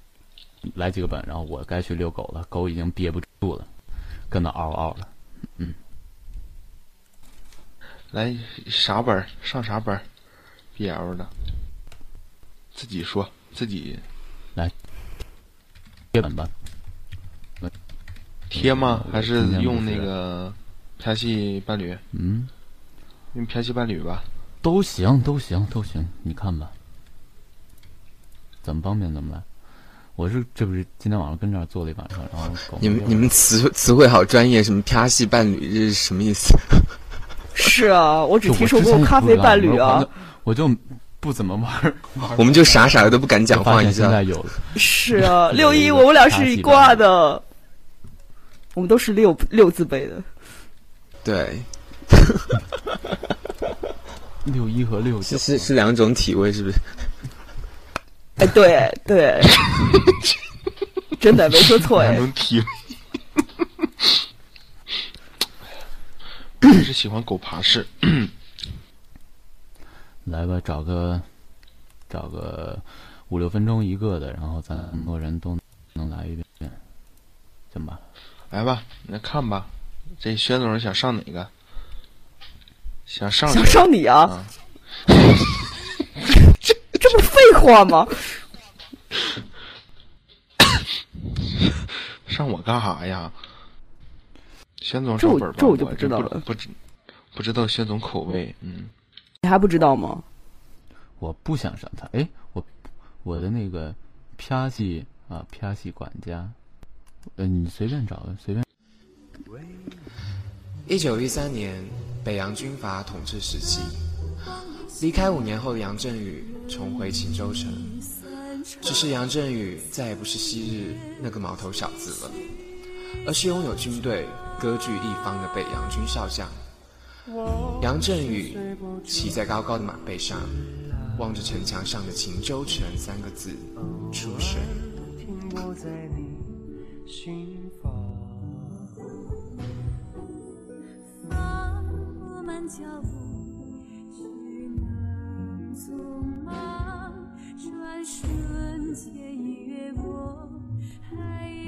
S4: 来几个本，然后我该去遛狗了，狗已经憋不住了，跟那嗷嗷了。嗯，
S3: 来啥本上啥本？BL 的，自己说自己。
S4: 来贴本吧，
S3: 贴吗？还是用那个拍戏伴侣？
S4: 嗯，
S3: 用拍戏伴侣吧。
S4: 都行，都行，都行。你看吧，怎么方便怎么来。我是这不是今天晚上跟这儿坐了一晚上，然后
S8: 你们你们词词汇好专业，什么啪系伴侣这是什么意思？
S2: 是啊，我只听说过咖啡伴侣啊，
S4: 我就。不怎么玩，
S8: 我们就傻傻的都不敢讲话。
S4: 你现在有
S2: 是啊，六一，我们俩是一挂的，我们都是六六字辈的。
S8: 对，
S4: 六一和六
S8: 是是是两种体位，是不是？
S2: 哎，对对，真的没说错哎。
S3: 两种体。还是喜欢狗爬式。
S4: 来吧，找个找个五六分钟一个的，然后咱很多人都能来一遍，行吧？
S3: 来吧，那看吧，这薛总想上哪个？想上
S2: 想上你啊？这 这不废话吗？
S3: 上我干啥呀？薛总上本吧，
S2: 这我就不知道了，
S3: 不知不知道薛总口味，嗯。
S2: 你还不知道吗？
S4: 我不想上他。哎，我我的那个啪戏啊，啪戏管家，呃，你随便找，随便。
S8: 一九一三年，北洋军阀统治时期，离开五年后的杨振宇重回秦州城，只是杨振宇再也不是昔日那个毛头小子了。而是拥有军队割据一方的北洋军少将。杨振宇骑在高高的马背上，望着城墙上的“秦州城”三个字，出神。脚步匆忙，转瞬间已越过海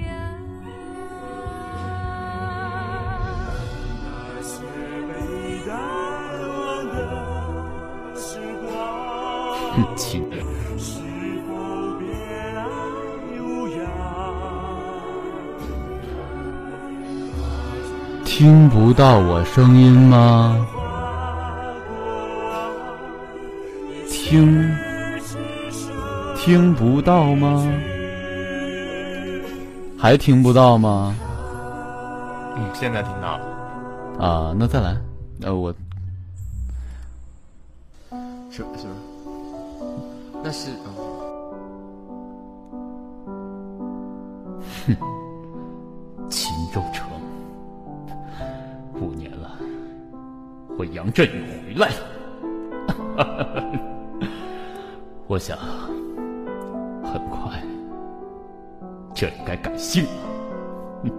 S8: 洋。那些被淡忘的时光，是否别来无恙？听不到我声音吗？听，听不到吗？还听不到吗？
S10: 嗯，现在听到了。
S4: 啊，那再来，呃，我，
S8: 是是吗？那是啊。
S4: 哼，秦州城，五年了，我杨振宇回来了。我想，很快，这应该改姓了。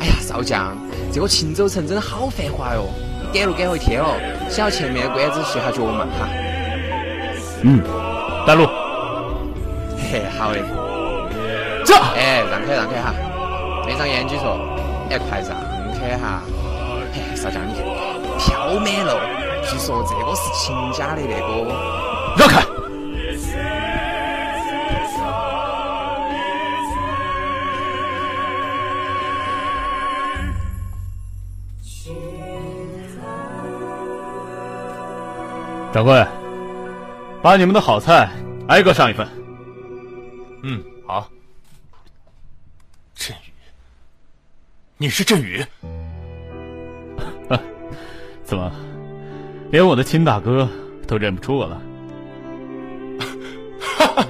S8: 哎呀，少将，这个秦州城真的好繁华哟！你赶路赶回天了，想要前面的关子歇下脚嘛？哈。
S4: 嗯，带路。
S8: 嘿，好嘞。
S4: 走。
S8: 哎，让开让开哈！闭上眼睛说，哎，快让开哈！嘿，少将你看。飘满了，据说这个是秦家的那个。
S4: 让开！掌柜，把你们的好菜挨个上一份。
S10: 嗯，好。振宇，你是振宇？
S4: 怎么，连我的亲大哥都认不出我了？
S10: 哈哈，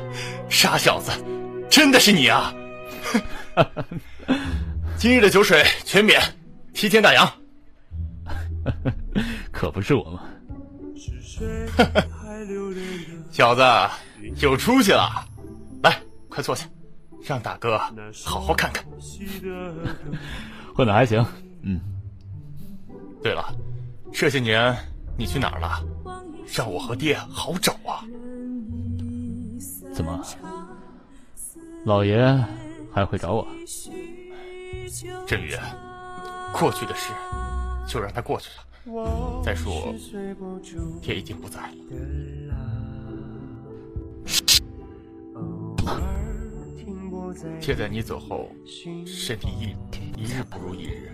S10: 傻小子，真的是你啊！今日的酒水全免，提前打烊。
S4: 可不是我吗？
S10: 小子，有出息了！来，快坐下，让大哥好好看看。
S4: 混的还行，嗯。
S10: 对了。这些年你去哪儿了？让我和爹好找啊！
S4: 怎么，老爷还会找我？
S10: 振宇，过去的事就让它过去了。再说，爹已经不在了。爹在你走后，身体一一日不如一日。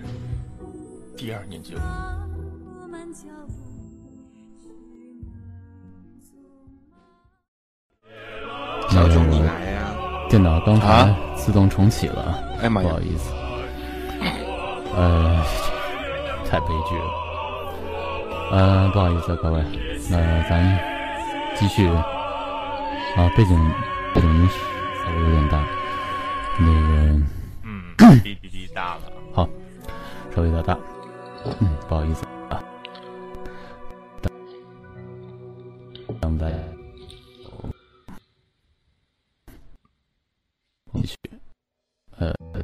S10: 第二年就。
S8: 小钟，你来呀！
S4: 电脑刚才自动重启了，
S3: 哎妈
S4: 呀，不好意思，呃，太悲剧了，呃，不好意思各位，那咱继续。啊，背景背景音稍微有点大，那个，
S10: 嗯，滴滴滴大了，
S4: 好，稍微有点大，嗯，不好意思。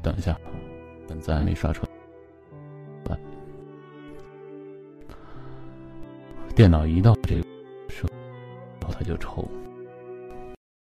S4: 等一下，咱还没刷出来。电脑一到这个时候，他就抽。